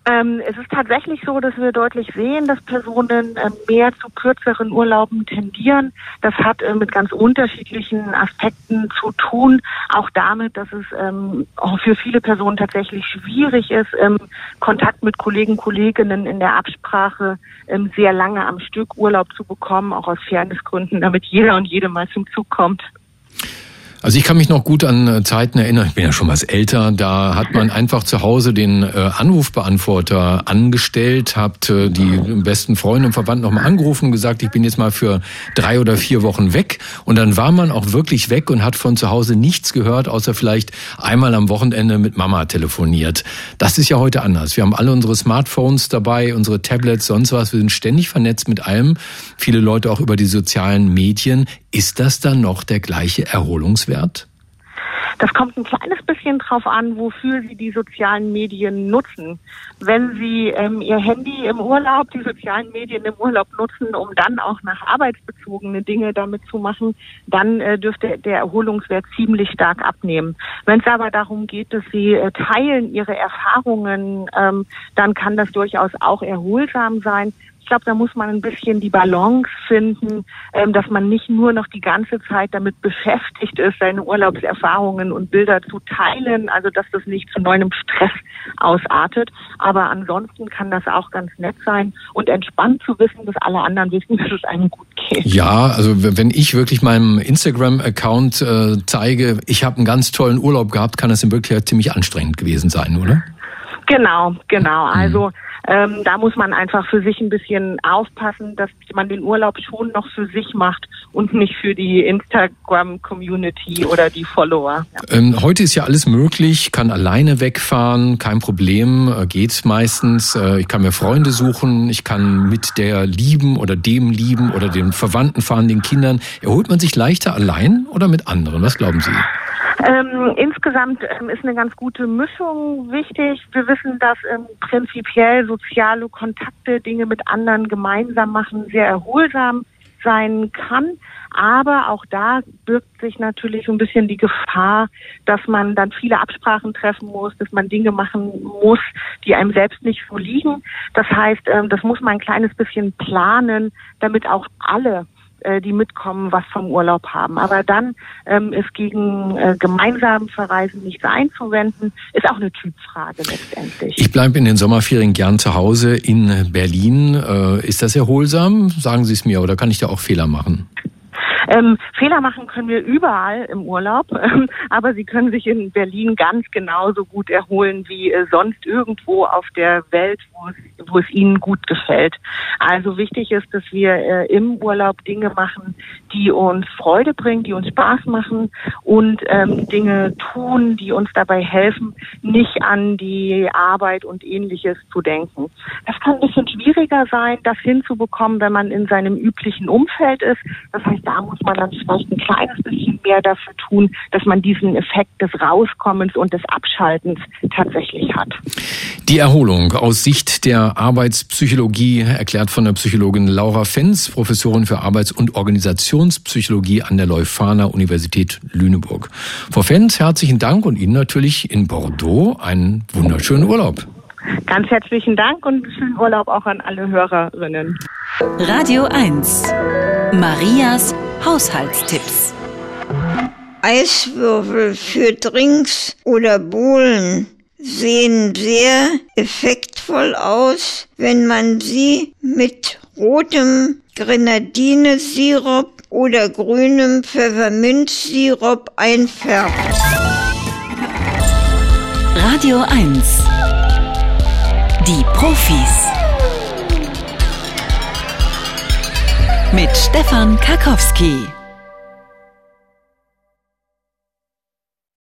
Speaker 9: Ähm, es ist tatsächlich so, dass wir deutlich sehen, dass Personen äh, mehr zu kürzeren Urlauben tendieren. Das hat äh, mit ganz unterschiedlichen Aspekten zu tun. Auch damit, dass es ähm, auch für viele Personen tatsächlich schwierig ist, ähm, Kontakt mit Kollegen, Kolleginnen in der Absprache ähm, sehr lange am Stück Urlaub zu bekommen, auch aus Fairnessgründen, damit jeder und jede mal zum Zug kommt.
Speaker 2: Also ich kann mich noch gut an äh, Zeiten erinnern, ich bin ja schon was älter, da hat man <laughs> einfach zu Hause den äh, Anrufbeantworter angestellt, habt äh, die besten Freunde und Verwandten nochmal angerufen und gesagt, ich bin jetzt mal für drei oder vier Wochen weg. Und dann war man auch wirklich weg und hat von zu Hause nichts gehört, außer vielleicht einmal am Wochenende mit Mama telefoniert. Das ist ja heute anders. Wir haben alle unsere Smartphones dabei, unsere Tablets, sonst was. Wir sind ständig vernetzt mit allem. Viele Leute auch über die sozialen Medien. Ist das dann noch der gleiche Erholungswert?
Speaker 9: Das kommt ein kleines bisschen drauf an, wofür Sie die sozialen Medien nutzen. Wenn Sie ähm, Ihr Handy im Urlaub, die sozialen Medien im Urlaub nutzen, um dann auch nach arbeitsbezogene Dinge damit zu machen, dann äh, dürfte der Erholungswert ziemlich stark abnehmen. Wenn es aber darum geht, dass Sie äh, teilen Ihre Erfahrungen, ähm, dann kann das durchaus auch erholsam sein glaube, da muss man ein bisschen die Balance finden, ähm, dass man nicht nur noch die ganze Zeit damit beschäftigt ist, seine Urlaubserfahrungen und Bilder zu teilen, also dass das nicht zu neuem Stress ausartet. Aber ansonsten kann das auch ganz nett sein und entspannt zu wissen, dass alle anderen wissen, <laughs> dass es einem gut geht.
Speaker 2: Ja, also wenn ich wirklich meinem Instagram-Account äh, zeige, ich habe einen ganz tollen Urlaub gehabt, kann das in Wirklichkeit ziemlich anstrengend gewesen sein, oder?
Speaker 9: Genau, genau. Also mhm. Ähm, da muss man einfach für sich ein bisschen aufpassen, dass man den Urlaub schon noch für sich macht und nicht für die Instagram-Community oder die Follower.
Speaker 2: Ja. Ähm, heute ist ja alles möglich, kann alleine wegfahren, kein Problem, äh, geht meistens. Äh, ich kann mir Freunde suchen, ich kann mit der lieben oder dem lieben oder den Verwandten fahren, den Kindern. Erholt man sich leichter allein oder mit anderen? Was glauben Sie?
Speaker 9: Ähm, insgesamt ähm, ist eine ganz gute Mischung wichtig. Wir wissen, dass ähm, prinzipiell soziale Kontakte, Dinge mit anderen gemeinsam machen, sehr erholsam sein kann. Aber auch da birgt sich natürlich so ein bisschen die Gefahr, dass man dann viele Absprachen treffen muss, dass man Dinge machen muss, die einem selbst nicht so liegen. Das heißt, ähm, das muss man ein kleines bisschen planen, damit auch alle äh, die mitkommen, was vom Urlaub haben. Aber dann ähm, ist gegen äh, gemeinsamen Verreisen nichts einzuwenden, ist auch eine Typfrage letztendlich.
Speaker 2: Ich bleibe in den Sommerferien gern zu Hause in Berlin. Äh, ist das erholsam? Sagen Sie es mir, oder kann ich da auch Fehler machen?
Speaker 9: Ähm, Fehler machen können wir überall im Urlaub, <laughs> ähm, aber Sie können sich in Berlin ganz genauso gut erholen wie äh, sonst irgendwo auf der Welt, wo es, wo es Ihnen gut gefällt. Also wichtig ist, dass wir äh, im Urlaub Dinge machen, die uns Freude bringen, die uns Spaß machen und ähm, Dinge tun, die uns dabei helfen, nicht an die Arbeit und ähnliches zu denken. Das kann ein bisschen schwieriger sein, das hinzubekommen, wenn man in seinem üblichen Umfeld ist. Das heißt, da muss man dann vielleicht ein kleines bisschen mehr dafür tun, dass man diesen Effekt des Rauskommens und des Abschaltens tatsächlich hat.
Speaker 2: Die Erholung aus Sicht der Arbeitspsychologie erklärt von der Psychologin Laura Fenz, Professorin für Arbeits- und Organisationspsychologie an der Leuphana Universität Lüneburg. Frau Fenz, herzlichen Dank und Ihnen natürlich in Bordeaux einen wunderschönen Urlaub.
Speaker 9: Ganz herzlichen Dank und schönen Urlaub auch an alle Hörerinnen.
Speaker 1: Radio 1. Marias Haushaltstipps.
Speaker 10: Eiswürfel für Drinks oder Bohlen sehen sehr effektvoll aus, wenn man sie mit rotem Grenadinesirup oder grünem Pfefferminzsirup einfärbt.
Speaker 1: Radio 1. Die Profis. Mit Stefan Karkowski.